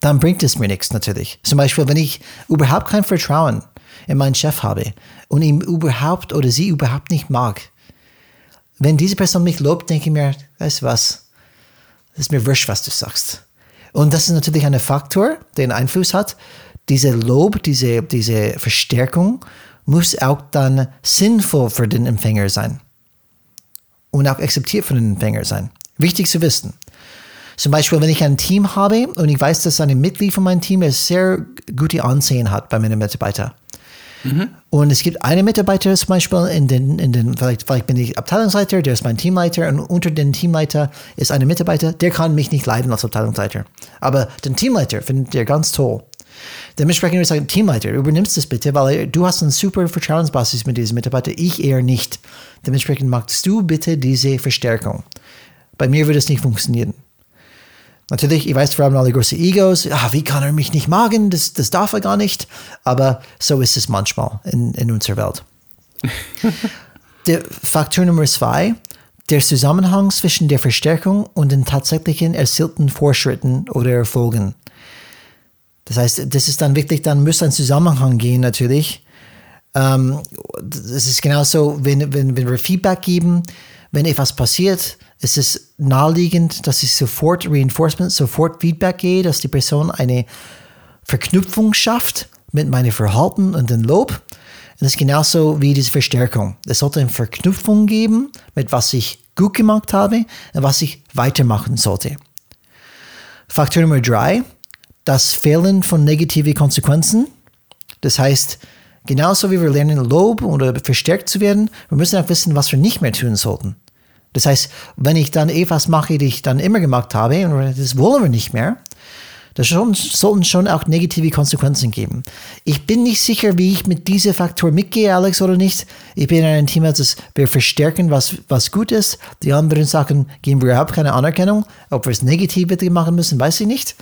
dann bringt es mir nichts natürlich. Zum Beispiel, wenn ich überhaupt kein Vertrauen in meinen Chef habe und ihn überhaupt oder sie überhaupt nicht mag, wenn diese Person mich lobt, denke ich mir, weißt du was, es ist mir wurscht, was du sagst. Und das ist natürlich ein Faktor, der einen Einfluss hat. Diese Lob, diese, diese Verstärkung muss auch dann sinnvoll für den Empfänger sein. Und auch akzeptiert von den Empfänger sein. Wichtig zu wissen. Zum Beispiel, wenn ich ein Team habe und ich weiß, dass ein Mitglied von meinem Team sehr gute Ansehen hat bei meinen Mitarbeitern. Und es gibt einen Mitarbeiter zum Beispiel, in den, in den, vielleicht, vielleicht bin ich Abteilungsleiter, der ist mein Teamleiter und unter den Teamleiter ist ein Mitarbeiter, der kann mich nicht leiden als Abteilungsleiter. Aber den Teamleiter findet er ganz toll. Dementsprechend würde ich sagen, Teamleiter, übernimmst das bitte, weil du hast eine super Vertrauensbasis mit diesem Mitarbeiter, ich eher nicht. Dementsprechend machst du bitte diese Verstärkung. Bei mir würde es nicht funktionieren. Natürlich, ich weiß, wir haben alle große Egos. Ah, wie kann er mich nicht magen? Das, das darf er gar nicht. Aber so ist es manchmal in, in unserer Welt. der Faktor Nummer zwei, der Zusammenhang zwischen der Verstärkung und den tatsächlichen erzielten Fortschritten oder Erfolgen. Das heißt, das ist dann wirklich, dann muss ein Zusammenhang gehen natürlich. Ähm, das ist genauso, wenn, wenn, wenn wir Feedback geben, wenn etwas passiert, ist es naheliegend, dass ich sofort Reinforcement, sofort Feedback gehe, dass die Person eine Verknüpfung schafft mit meinem Verhalten und dem Lob. Und das ist genauso wie diese Verstärkung. Es sollte eine Verknüpfung geben mit was ich gut gemacht habe und was ich weitermachen sollte. Faktor Nummer drei, das Fehlen von negativen Konsequenzen. Das heißt, genauso wie wir lernen, Lob oder verstärkt zu werden, wir müssen auch wissen, was wir nicht mehr tun sollten. Das heißt, wenn ich dann etwas mache, die ich dann immer gemacht habe, und das wollen wir nicht mehr, das schon, sollten schon auch negative Konsequenzen geben. Ich bin nicht sicher, wie ich mit diesem Faktor mitgehe, Alex, oder nicht. Ich bin in einem Team, das wir verstärken, was, was gut ist. Die anderen Sachen geben wir überhaupt keine Anerkennung. Ob wir es negativ machen müssen, weiß ich nicht.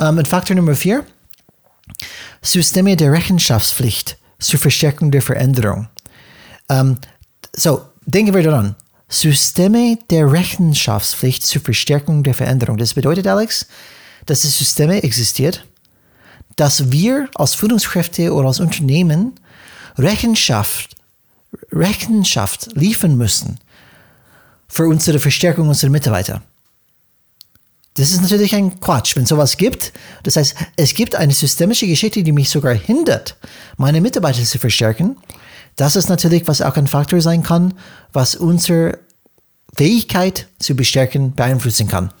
Ähm, und Faktor Nummer vier, Systeme der Rechenschaftspflicht zur Verstärkung der Veränderung. Ähm, so, denken wir daran. Systeme der Rechenschaftspflicht zur Verstärkung der Veränderung. Das bedeutet, Alex, dass es Systeme existiert, dass wir als Führungskräfte oder als Unternehmen Rechenschaft, Rechenschaft liefern müssen für unsere Verstärkung unserer Mitarbeiter. Das ist natürlich ein Quatsch, wenn sowas gibt. Das heißt, es gibt eine systemische Geschichte, die mich sogar hindert, meine Mitarbeiter zu verstärken. Das ist natürlich, was auch ein Faktor sein kann, was unsere Fähigkeit zu bestärken beeinflussen kann.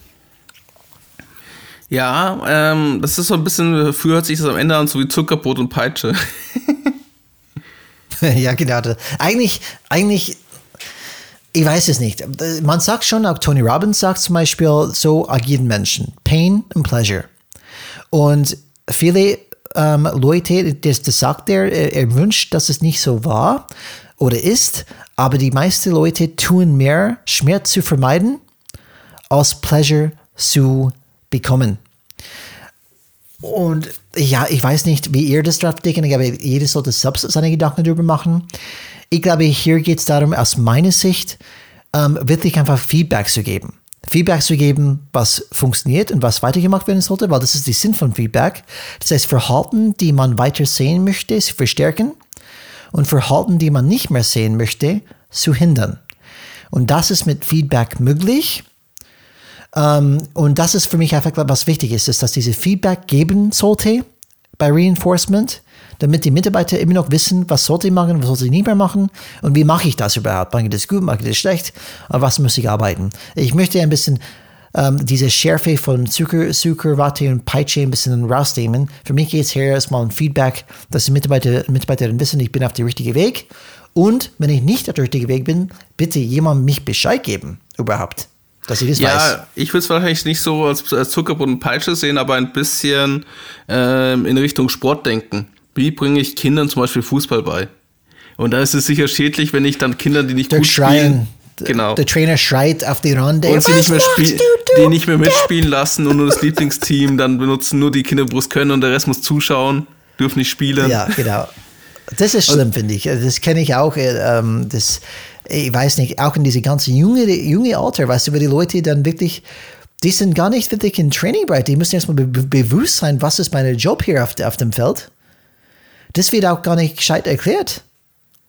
Ja, ähm, das ist so ein bisschen, früher sich das am Ende an, so wie Zuckerbrot und Peitsche. ja, genau. Eigentlich, eigentlich ich weiß es nicht. Man sagt schon, auch Tony Robbins sagt zum Beispiel, so agieren Menschen. Pain and Pleasure. Und viele ähm, Leute, das, das sagt er, er wünscht, dass es nicht so war oder ist, aber die meisten Leute tun mehr, Schmerz zu vermeiden, als Pleasure zu bekommen. Und ja, ich weiß nicht, wie ihr das drauf denkt. Ich glaube, jeder sollte selbst seine Gedanken darüber machen. Ich glaube, hier geht es darum, aus meiner Sicht, ähm, wirklich einfach Feedback zu geben. Feedback zu geben, was funktioniert und was weitergemacht werden sollte, weil das ist der Sinn von Feedback. Das heißt, Verhalten, die man weiter sehen möchte, zu verstärken und Verhalten, die man nicht mehr sehen möchte, zu hindern. Und das ist mit Feedback möglich. Um, und das ist für mich einfach, was wichtig ist, ist, dass diese Feedback geben sollte bei Reinforcement, damit die Mitarbeiter immer noch wissen, was sollte ich machen, was sollte ich nicht mehr machen und wie mache ich das überhaupt. Mache ich das gut, mache ich das schlecht, an was muss ich arbeiten. Ich möchte ein bisschen ähm, diese Schärfe von Zucker, Zucker, Watte und Peitsche ein bisschen rausnehmen. Für mich geht es hier erstmal ein Feedback, dass die Mitarbeiter, Mitarbeiterinnen wissen, ich bin auf dem richtigen Weg. Und wenn ich nicht auf dem richtigen Weg bin, bitte jemand mich Bescheid geben, überhaupt dass ich das ja, weiß. ich würde es wahrscheinlich nicht so als, als Zuckerbrot und Peitsche sehen, aber ein bisschen ähm, in Richtung Sport denken. Wie bringe ich Kindern zum Beispiel Fußball bei? Und da ist es sicher schädlich, wenn ich dann Kindern, die nicht Der gut schreien. spielen, genau. Der Trainer schreit auf die Runde. und sie nicht mehr, du, du die nicht mehr mitspielen lassen und nur das Lieblingsteam dann benutzen nur die Kinder, wo es können und der Rest muss zuschauen, dürfen nicht spielen. Ja, genau. Das ist schlimm, finde ich. Das kenne ich auch. äh, Ähm, das, ich weiß nicht, auch in diese ganze junge, junge Alter, weißt du, wo die Leute dann wirklich, die sind gar nicht wirklich in Training bereit. Die müssen erstmal be bewusst sein, was ist mein Job hier auf, auf dem Feld. Das wird auch gar nicht gescheit erklärt.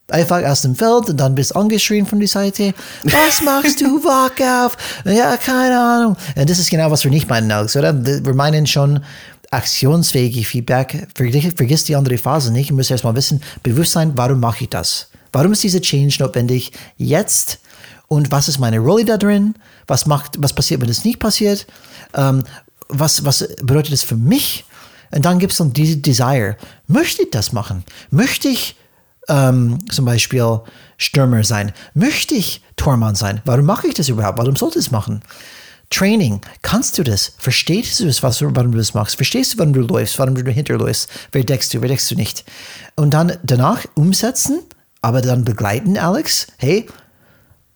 Einfach aus dem Feld und dann bist angeschrien von der Seite. Was machst du? Wach auf! Ja, keine Ahnung. Und das ist genau, was wir nicht meinen, Alex, oder? Wir meinen schon aktionsfähige Feedback. Vergiss, die andere Phase nicht. Du musst erstmal wissen, bewusst sein, warum mache ich das? Warum ist dieser Change notwendig jetzt? Und was ist meine Rolle da drin? Was macht, was passiert, wenn es nicht passiert? Ähm, was, was bedeutet das für mich? Und dann gibt es dann diese Desire. Möchte ich das machen? Möchte ich ähm, zum Beispiel Stürmer sein? Möchte ich Tormann sein? Warum mache ich das überhaupt? Warum sollte ich es machen? Training, kannst du das? Verstehst du es, was, warum du das machst? Verstehst du, warum du läufst, warum du dahinter läufst? Wer deckst du, wer deckst du nicht? Und dann danach umsetzen, aber dann begleiten, Alex. Hey,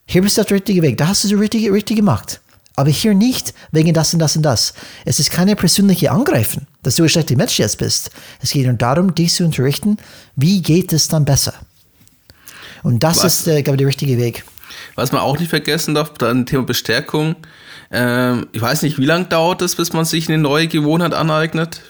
hier bist du der richtige Weg, da hast du das richtige, richtig gemacht. Aber hier nicht wegen das und das und das. Es ist keine persönliche Angreifen, dass du ein schlechter Mensch jetzt bist. Es geht nur darum, dich zu unterrichten, wie geht es dann besser. Und das Was? ist, äh, glaube ich, der richtige Weg. Was man auch nicht vergessen darf, dann Thema Bestärkung. Ähm, ich weiß nicht, wie lange dauert es, bis man sich eine neue Gewohnheit aneignet?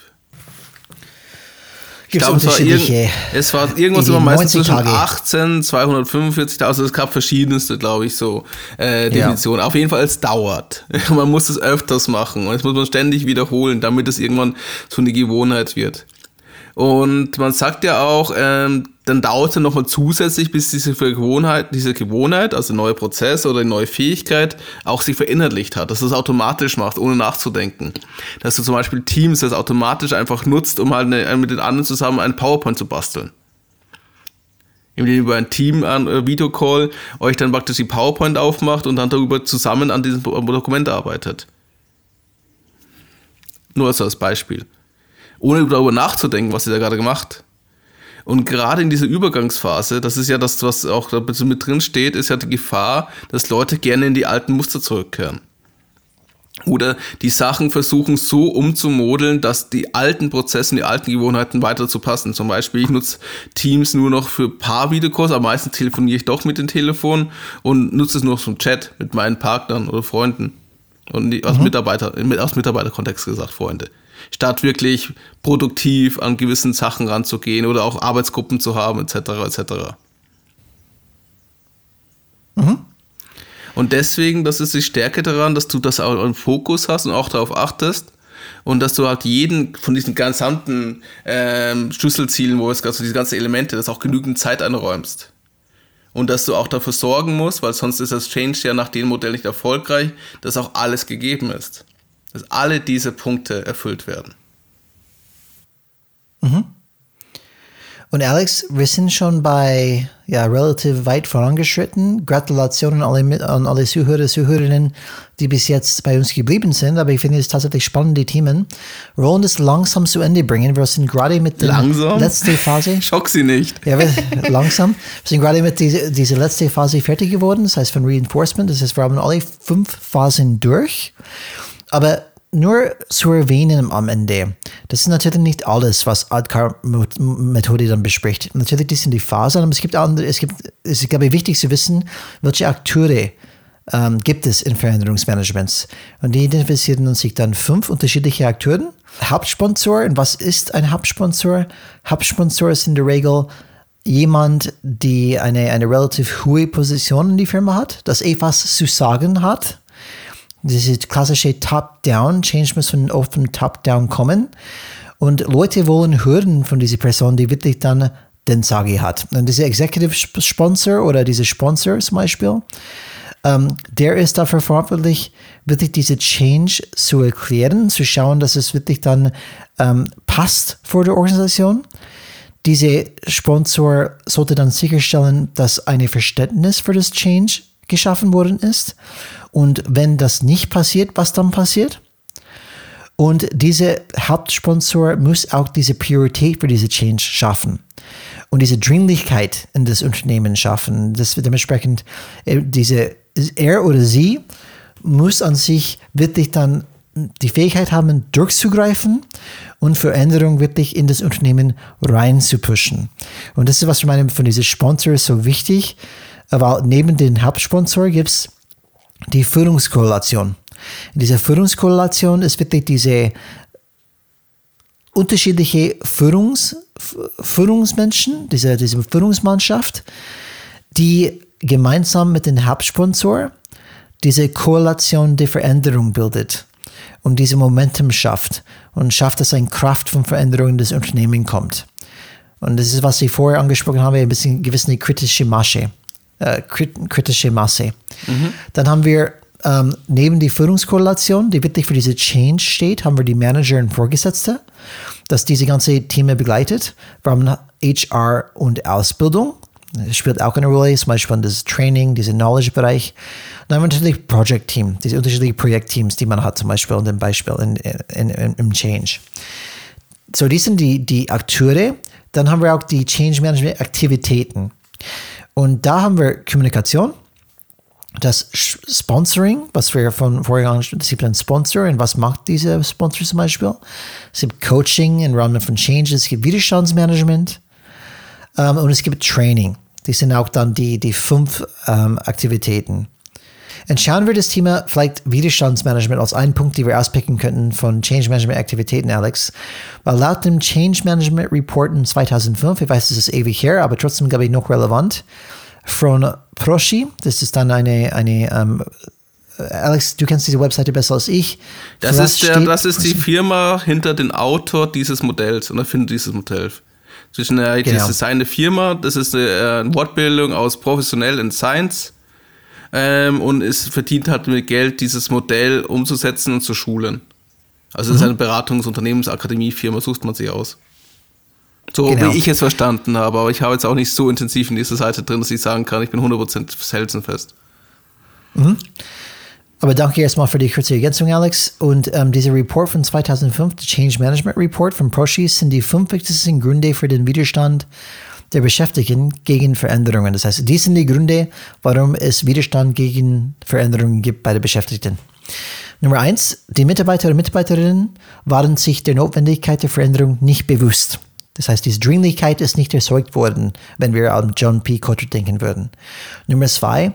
Ich Gibt's glaube, es war, es war irgendwas immer meistens 90 zwischen Tage. 18, 245, also es gab verschiedenste, glaube ich, so äh, Definitionen. Auf jeden Fall, es dauert. man muss es öfters machen und es muss man ständig wiederholen, damit es irgendwann so eine Gewohnheit wird. Und man sagt ja auch, ähm, dann dauert es ja nochmal zusätzlich, bis diese Gewohnheit, diese Gewohnheit, also neue Prozess oder neue Fähigkeit, auch sich verinnerlicht hat, dass du es automatisch macht, ohne nachzudenken. Dass du zum Beispiel Teams das automatisch einfach nutzt, um halt eine, mit den anderen zusammen einen PowerPoint zu basteln. Indem ihr über ein Team an äh, Videocall euch dann praktisch die PowerPoint aufmacht und dann darüber zusammen an diesem Dokument arbeitet. Nur als Beispiel ohne darüber nachzudenken, was sie da gerade gemacht. Und gerade in dieser Übergangsphase, das ist ja das, was auch da mit drin steht, ist ja die Gefahr, dass Leute gerne in die alten Muster zurückkehren. oder die Sachen versuchen so umzumodeln, dass die alten Prozesse, die alten Gewohnheiten weiter zu passen. Zum Beispiel, ich nutze Teams nur noch für paar Videocalls, aber meistens telefoniere ich doch mit dem Telefon und nutze es nur zum Chat mit meinen Partnern oder Freunden. Und aus, mhm. Mitarbeiter, aus Mitarbeiterkontext gesagt, Freunde. Statt wirklich produktiv an gewissen Sachen ranzugehen oder auch Arbeitsgruppen zu haben, etc. etc. Mhm. Und deswegen, das ist die Stärke daran, dass du das auch im Fokus hast und auch darauf achtest und dass du halt jeden von diesen gesamten ähm, Schlüsselzielen, wo es also diese ganzen Elemente, dass auch genügend Zeit einräumst. Und dass du auch dafür sorgen musst, weil sonst ist das Change ja nach dem Modell nicht erfolgreich, dass auch alles gegeben ist. Dass alle diese Punkte erfüllt werden. Mhm. Und Alex, wir sind schon bei ja, relativ weit vorangeschritten. Gratulationen an alle, an alle Zuhörer, Zuhörerinnen, die bis jetzt bei uns geblieben sind. Aber ich finde es tatsächlich spannende Themen. Wir wollen das langsam zu Ende bringen. Wir sind gerade mit der letzten Phase. Schock sie nicht. Ja, wir, langsam. Wir sind gerade mit dieser diese letzten Phase fertig geworden. Das heißt von Reinforcement. Das heißt, wir haben alle fünf Phasen durch. Aber nur zu erwähnen am Ende, das ist natürlich nicht alles, was Adcar-Methode dann bespricht. Natürlich, das sind die Phasen, aber es gibt andere, es gibt, es ist, glaube ich, wichtig zu wissen, welche Akteure ähm, gibt es in Veränderungsmanagements. Und die identifizieren sich dann fünf unterschiedliche Akteure. Hauptsponsor, und was ist ein Hauptsponsor? Hauptsponsor ist in der Regel jemand, die eine, eine relativ hohe Position in die Firma hat, das etwas zu sagen hat diese klassische Top-Down-Change muss von oben Top-Down kommen. Und Leute wollen hören von dieser Person, die wirklich dann den Sagi hat. Und dieser Executive Sponsor oder dieser Sponsor zum Beispiel, ähm, der ist dafür verantwortlich, wirklich diese Change zu erklären, zu schauen, dass es wirklich dann ähm, passt vor der Organisation. Dieser Sponsor sollte dann sicherstellen, dass ein Verständnis für das Change geschaffen worden ist und wenn das nicht passiert, was dann passiert? Und dieser Hauptsponsor muss auch diese Priorität für diese Change schaffen und diese Dringlichkeit in das Unternehmen schaffen. Das dementsprechend äh, diese er oder sie muss an sich wirklich dann die Fähigkeit haben, durchzugreifen und Veränderung wirklich in das Unternehmen reinzupushen. Und das ist, was für meine von diesen Sponsors so wichtig, weil neben den Hauptsponsor gibt es die Führungskorrelation. In dieser Führungskorrelation ist wirklich diese unterschiedliche Führungs, Führungsmenschen, diese, diese Führungsmannschaft, die gemeinsam mit dem Hauptsponsor diese Korrelation der Veränderung bildet und diese Momentum schafft und schafft, dass eine Kraft von Veränderung in das Unternehmen kommt. Und das ist, was ich vorher angesprochen habe, ein bisschen gewisse kritische Masche äh, kritische Masse. Mhm. Dann haben wir ähm, neben die Führungskorrelation, die wirklich für diese Change steht, haben wir die Manager und Vorgesetzte, das diese ganze Themen begleitet. Wir haben HR und Ausbildung. Das spielt auch eine Rolle, zum Beispiel das Training, dieser Knowledge-Bereich. Dann haben wir natürlich Project-Team, diese unterschiedlichen Projektteams, die man hat, zum Beispiel in dem Beispiel in, in, in, im Change. So, die sind die, die Akteure. Dann haben wir auch die Change Management Aktivitäten. Und da haben wir Kommunikation, das Sponsoring, was wir von vorher angesprochen haben, es gibt einen Sponsor und was macht dieser Sponsor zum Beispiel? Es gibt Coaching im Rahmen von Changes, es gibt Widerstandsmanagement ähm, und es gibt Training. Die sind auch dann die, die fünf ähm, Aktivitäten. Und schauen wir das Thema vielleicht Widerstandsmanagement als einen Punkt, den wir auspicken könnten von Change Management Aktivitäten, Alex. Weil laut dem Change Management Report in 2005, ich weiß, es ist ewig her, aber trotzdem, glaube ich, noch relevant, von Prosci, das ist dann eine, eine ähm, Alex, du kennst diese Webseite besser als ich. Das, ist, der, das ist die Firma hinter dem Autor dieses Modells und Erfinder dieses äh, genau. das ist seine Firma, das ist eine Wortbildung aus professionell in Science ähm, und es verdient hat mit Geld, dieses Modell umzusetzen und zu schulen. Also es mhm. ist eine Beratungsunternehmensakademiefirma, sucht man sich aus. So genau. wie ich es verstanden habe, aber ich habe jetzt auch nicht so intensiv in dieser Seite drin, dass ich sagen kann, ich bin 100% felsenfest. Mhm. Aber danke erstmal für die kurze Ergänzung, Alex. Und ähm, dieser Report von 2005, der Change Management Report von Proshis, sind die fünf wichtigsten Gründe für den Widerstand der Beschäftigten gegen Veränderungen. Das heißt, dies sind die Gründe, warum es Widerstand gegen Veränderungen gibt bei den Beschäftigten. Nummer eins, die Mitarbeiter und Mitarbeiterinnen waren sich der Notwendigkeit der Veränderung nicht bewusst. Das heißt, diese Dringlichkeit ist nicht erzeugt worden, wenn wir an John P. Cotter denken würden. Nummer zwei,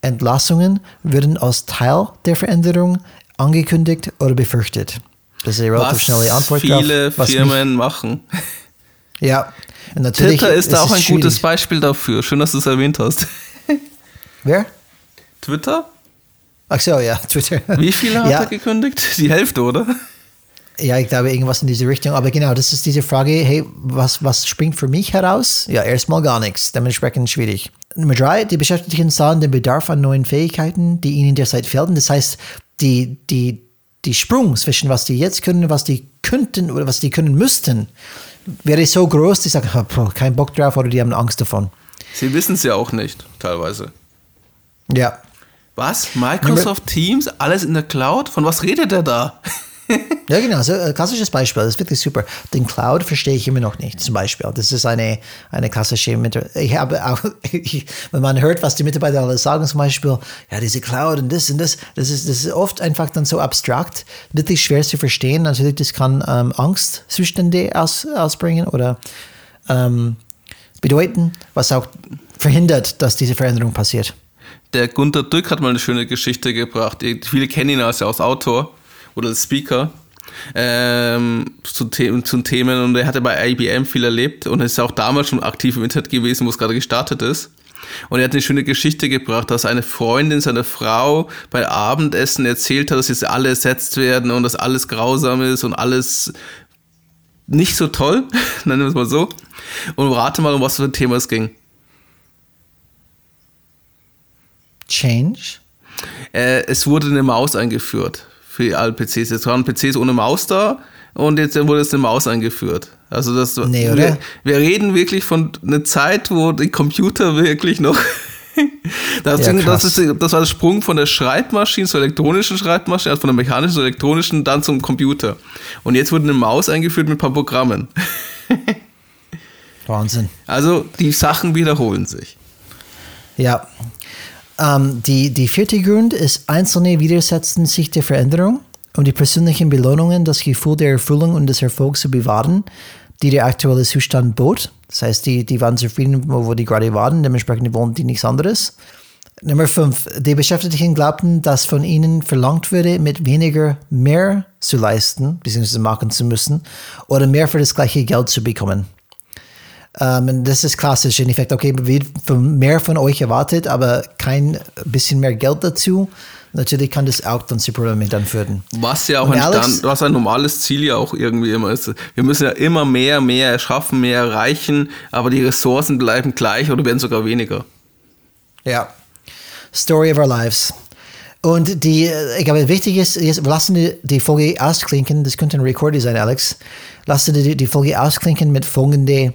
Entlassungen würden als Teil der Veränderung angekündigt oder befürchtet. Das ist eine relativ was schnelle Antwort. Viele drauf, Firmen mich, machen. Ja, natürlich Twitter ist da auch ein schwierig. gutes Beispiel dafür. Schön, dass du es erwähnt hast. Wer? Twitter? Ach so, ja, Twitter. Wie viele hat ja. er gekündigt? Die Hälfte, oder? Ja, ich glaube, irgendwas in diese Richtung. Aber genau, das ist diese Frage, hey, was, was springt für mich heraus? Ja, erstmal gar nichts. Dementsprechend schwierig. Nummer drei, die Beschäftigten sahen den Bedarf an neuen Fähigkeiten, die ihnen derzeit fehlten. Das heißt, die, die, die Sprung zwischen was die jetzt können, was die könnten oder was die können müssten, wäre so groß, die sagen, oh, kein Bock drauf oder die haben Angst davon. Sie wissen es ja auch nicht, teilweise. Ja. Was? Microsoft Teams? Alles in der Cloud? Von was redet er da? Ja, genau, so ein äh, klassisches Beispiel, das ist wirklich super. Den Cloud verstehe ich immer noch nicht, zum Beispiel. Das ist eine, eine klassische, ich habe auch, ich, wenn man hört, was die Mitarbeiter alles sagen, zum Beispiel, ja, diese Cloud und das und das, das ist, das ist oft einfach dann so abstrakt, wirklich schwer zu verstehen. Natürlich, das kann ähm, Angstzustände aus, ausbringen oder ähm, bedeuten, was auch verhindert, dass diese Veränderung passiert. Der Gunter Dück hat mal eine schöne Geschichte gebracht. Viele kennen ihn als Autor oder als Speaker ähm, zu, The zu Themen und er hatte bei IBM viel erlebt und ist auch damals schon aktiv im Internet gewesen, wo es gerade gestartet ist. Und er hat eine schöne Geschichte gebracht, dass eine Freundin seiner Frau bei Abendessen erzählt hat, dass jetzt alle ersetzt werden und dass alles grausam ist und alles nicht so toll, nennen wir es mal so. Und rate mal, um was für ein Thema es ging. Change? Äh, es wurde eine Maus eingeführt für alle PCs. Jetzt waren PCs ohne Maus da und jetzt wurde es eine Maus eingeführt. Also das, nee, wir, wir, reden wirklich von einer Zeit, wo die Computer wirklich noch das, ja, das, ist, das war der Sprung von der Schreibmaschine zur elektronischen Schreibmaschine, also von der mechanischen zur elektronischen, dann zum Computer. Und jetzt wurde eine Maus eingeführt mit ein paar Programmen. Wahnsinn. Also die Sachen wiederholen sich. Ja, ähm, die, die vierte Grund ist, Einzelne widersetzen sich der Veränderung, um die persönlichen Belohnungen, das Gefühl der Erfüllung und des Erfolgs zu bewahren, die der aktuelle Zustand bot. Das heißt, die, die waren zufrieden, wo die gerade waren, dementsprechend wollen die nichts anderes. Nummer fünf, die Beschäftigten glaubten, dass von ihnen verlangt würde, mit weniger mehr zu leisten, bzw. machen zu müssen, oder mehr für das gleiche Geld zu bekommen. Ähm, das ist klassisch. In Effekt, okay, wird mehr von euch erwartet, aber kein bisschen mehr Geld dazu. Natürlich kann das auch dann zu Problemen dann führen. Was ja auch ein, Alex, was ein normales Ziel ja auch irgendwie immer ist. Wir müssen ja immer mehr, mehr erschaffen, mehr erreichen, aber die Ressourcen bleiben gleich oder werden sogar weniger. Ja. Story of our lives. Und die, ich glaube, wichtig ist, jetzt lassen die, die Folge ausklinken. Das könnte ein Record sein, Alex. Lassen die, die Folge ausklinken mit folgenden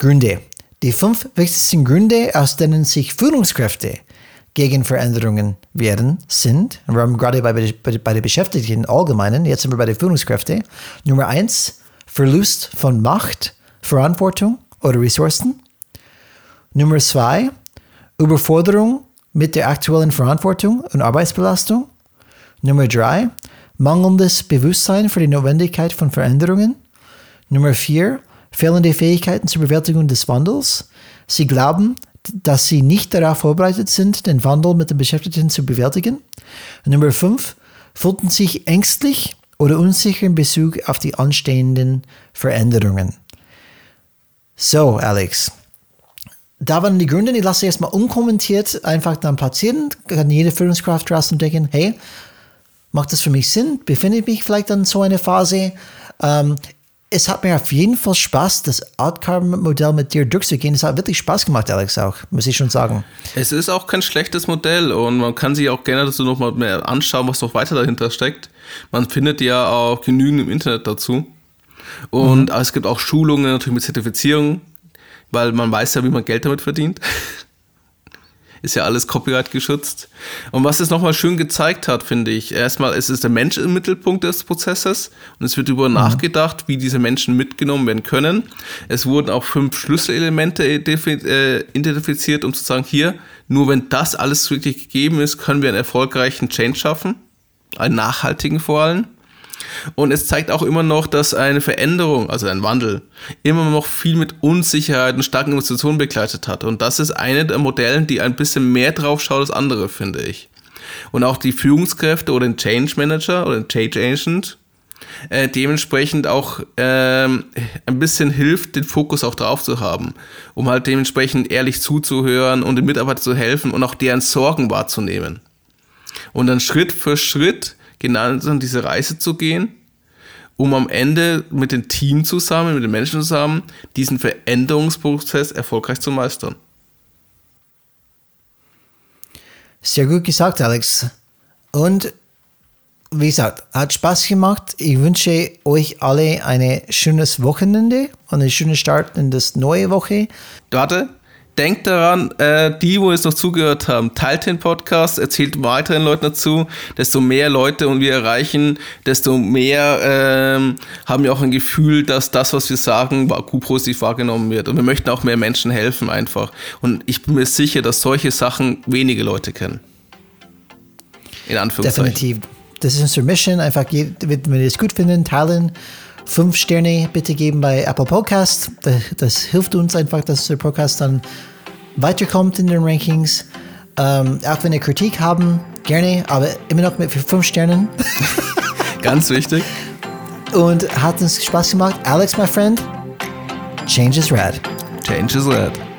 Gründe. Die fünf wichtigsten Gründe, aus denen sich Führungskräfte gegen Veränderungen wehren, sind, wir haben gerade bei, bei, bei den Beschäftigten allgemeinen, jetzt sind wir bei den Führungskräften. Nummer eins, Verlust von Macht, Verantwortung oder Ressourcen. Nummer zwei, Überforderung mit der aktuellen Verantwortung und Arbeitsbelastung. Nummer drei, mangelndes Bewusstsein für die Notwendigkeit von Veränderungen. Nummer vier, fehlende Fähigkeiten zur Bewältigung des Wandels. Sie glauben, dass sie nicht darauf vorbereitet sind, den Wandel mit den Beschäftigten zu bewältigen. Nummer 5. Fühlten sich ängstlich oder unsicher in Bezug auf die anstehenden Veränderungen. So, Alex. Da waren die Gründe, ich lasse erstmal unkommentiert einfach dann platzieren. Kann jede Führungskraft draußen denken, hey, macht das für mich Sinn? Befinde ich mich vielleicht in so einer Phase? Ähm, es hat mir auf jeden Fall Spaß, das Outcome-Modell mit dir durchzugehen. Es hat wirklich Spaß gemacht, Alex, auch, muss ich schon sagen. Es ist auch kein schlechtes Modell und man kann sich auch gerne dazu nochmal mehr anschauen, was noch weiter dahinter steckt. Man findet ja auch genügend im Internet dazu. Und mhm. es gibt auch Schulungen natürlich mit Zertifizierung, weil man weiß ja, wie man Geld damit verdient. Ist ja alles Copyright geschützt. Und was es nochmal schön gezeigt hat, finde ich, erstmal es ist der Mensch im Mittelpunkt des Prozesses und es wird darüber mhm. nachgedacht, wie diese Menschen mitgenommen werden können. Es wurden auch fünf Schlüsselelemente äh, identifiziert, um zu sagen, hier, Nur wenn das alles wirklich gegeben ist, können wir einen erfolgreichen Change schaffen, einen nachhaltigen vor allem. Und es zeigt auch immer noch, dass eine Veränderung, also ein Wandel, immer noch viel mit Unsicherheit und starken Investitionen begleitet hat. Und das ist eine der Modellen, die ein bisschen mehr drauf schaut als andere, finde ich. Und auch die Führungskräfte oder den Change Manager oder den Change Agent äh, dementsprechend auch ähm, ein bisschen hilft, den Fokus auch drauf zu haben, um halt dementsprechend ehrlich zuzuhören und den Mitarbeitern zu helfen und auch deren Sorgen wahrzunehmen. Und dann Schritt für Schritt genau diese Reise zu gehen, um am Ende mit dem Team zusammen, mit den Menschen zusammen, diesen Veränderungsprozess erfolgreich zu meistern. Sehr gut gesagt, Alex. Und wie gesagt, hat Spaß gemacht. Ich wünsche euch alle ein schönes Wochenende und einen schönen Start in das neue Woche. Warte, denkt daran, äh, die, wo es noch zugehört haben, teilt den Podcast, erzählt weiteren Leuten dazu. Desto mehr Leute und wir erreichen, desto mehr ähm, haben wir auch ein Gefühl, dass das, was wir sagen, gut positiv wahrgenommen wird. Und wir möchten auch mehr Menschen helfen einfach. Und ich bin mir sicher, dass solche Sachen wenige Leute kennen. In Anführungszeichen. Definitiv das ist unsere Mission. Einfach, wenn wir es gut finden, teilen. Fünf Sterne bitte geben bei Apple Podcast. Das, das hilft uns einfach, dass der Podcast dann weiterkommt in den Rankings. Ähm, auch wenn ihr Kritik haben, gerne, aber immer noch mit fünf Sternen. Ganz wichtig. Und hat uns Spaß gemacht. Alex, my friend, change is red. Change is red.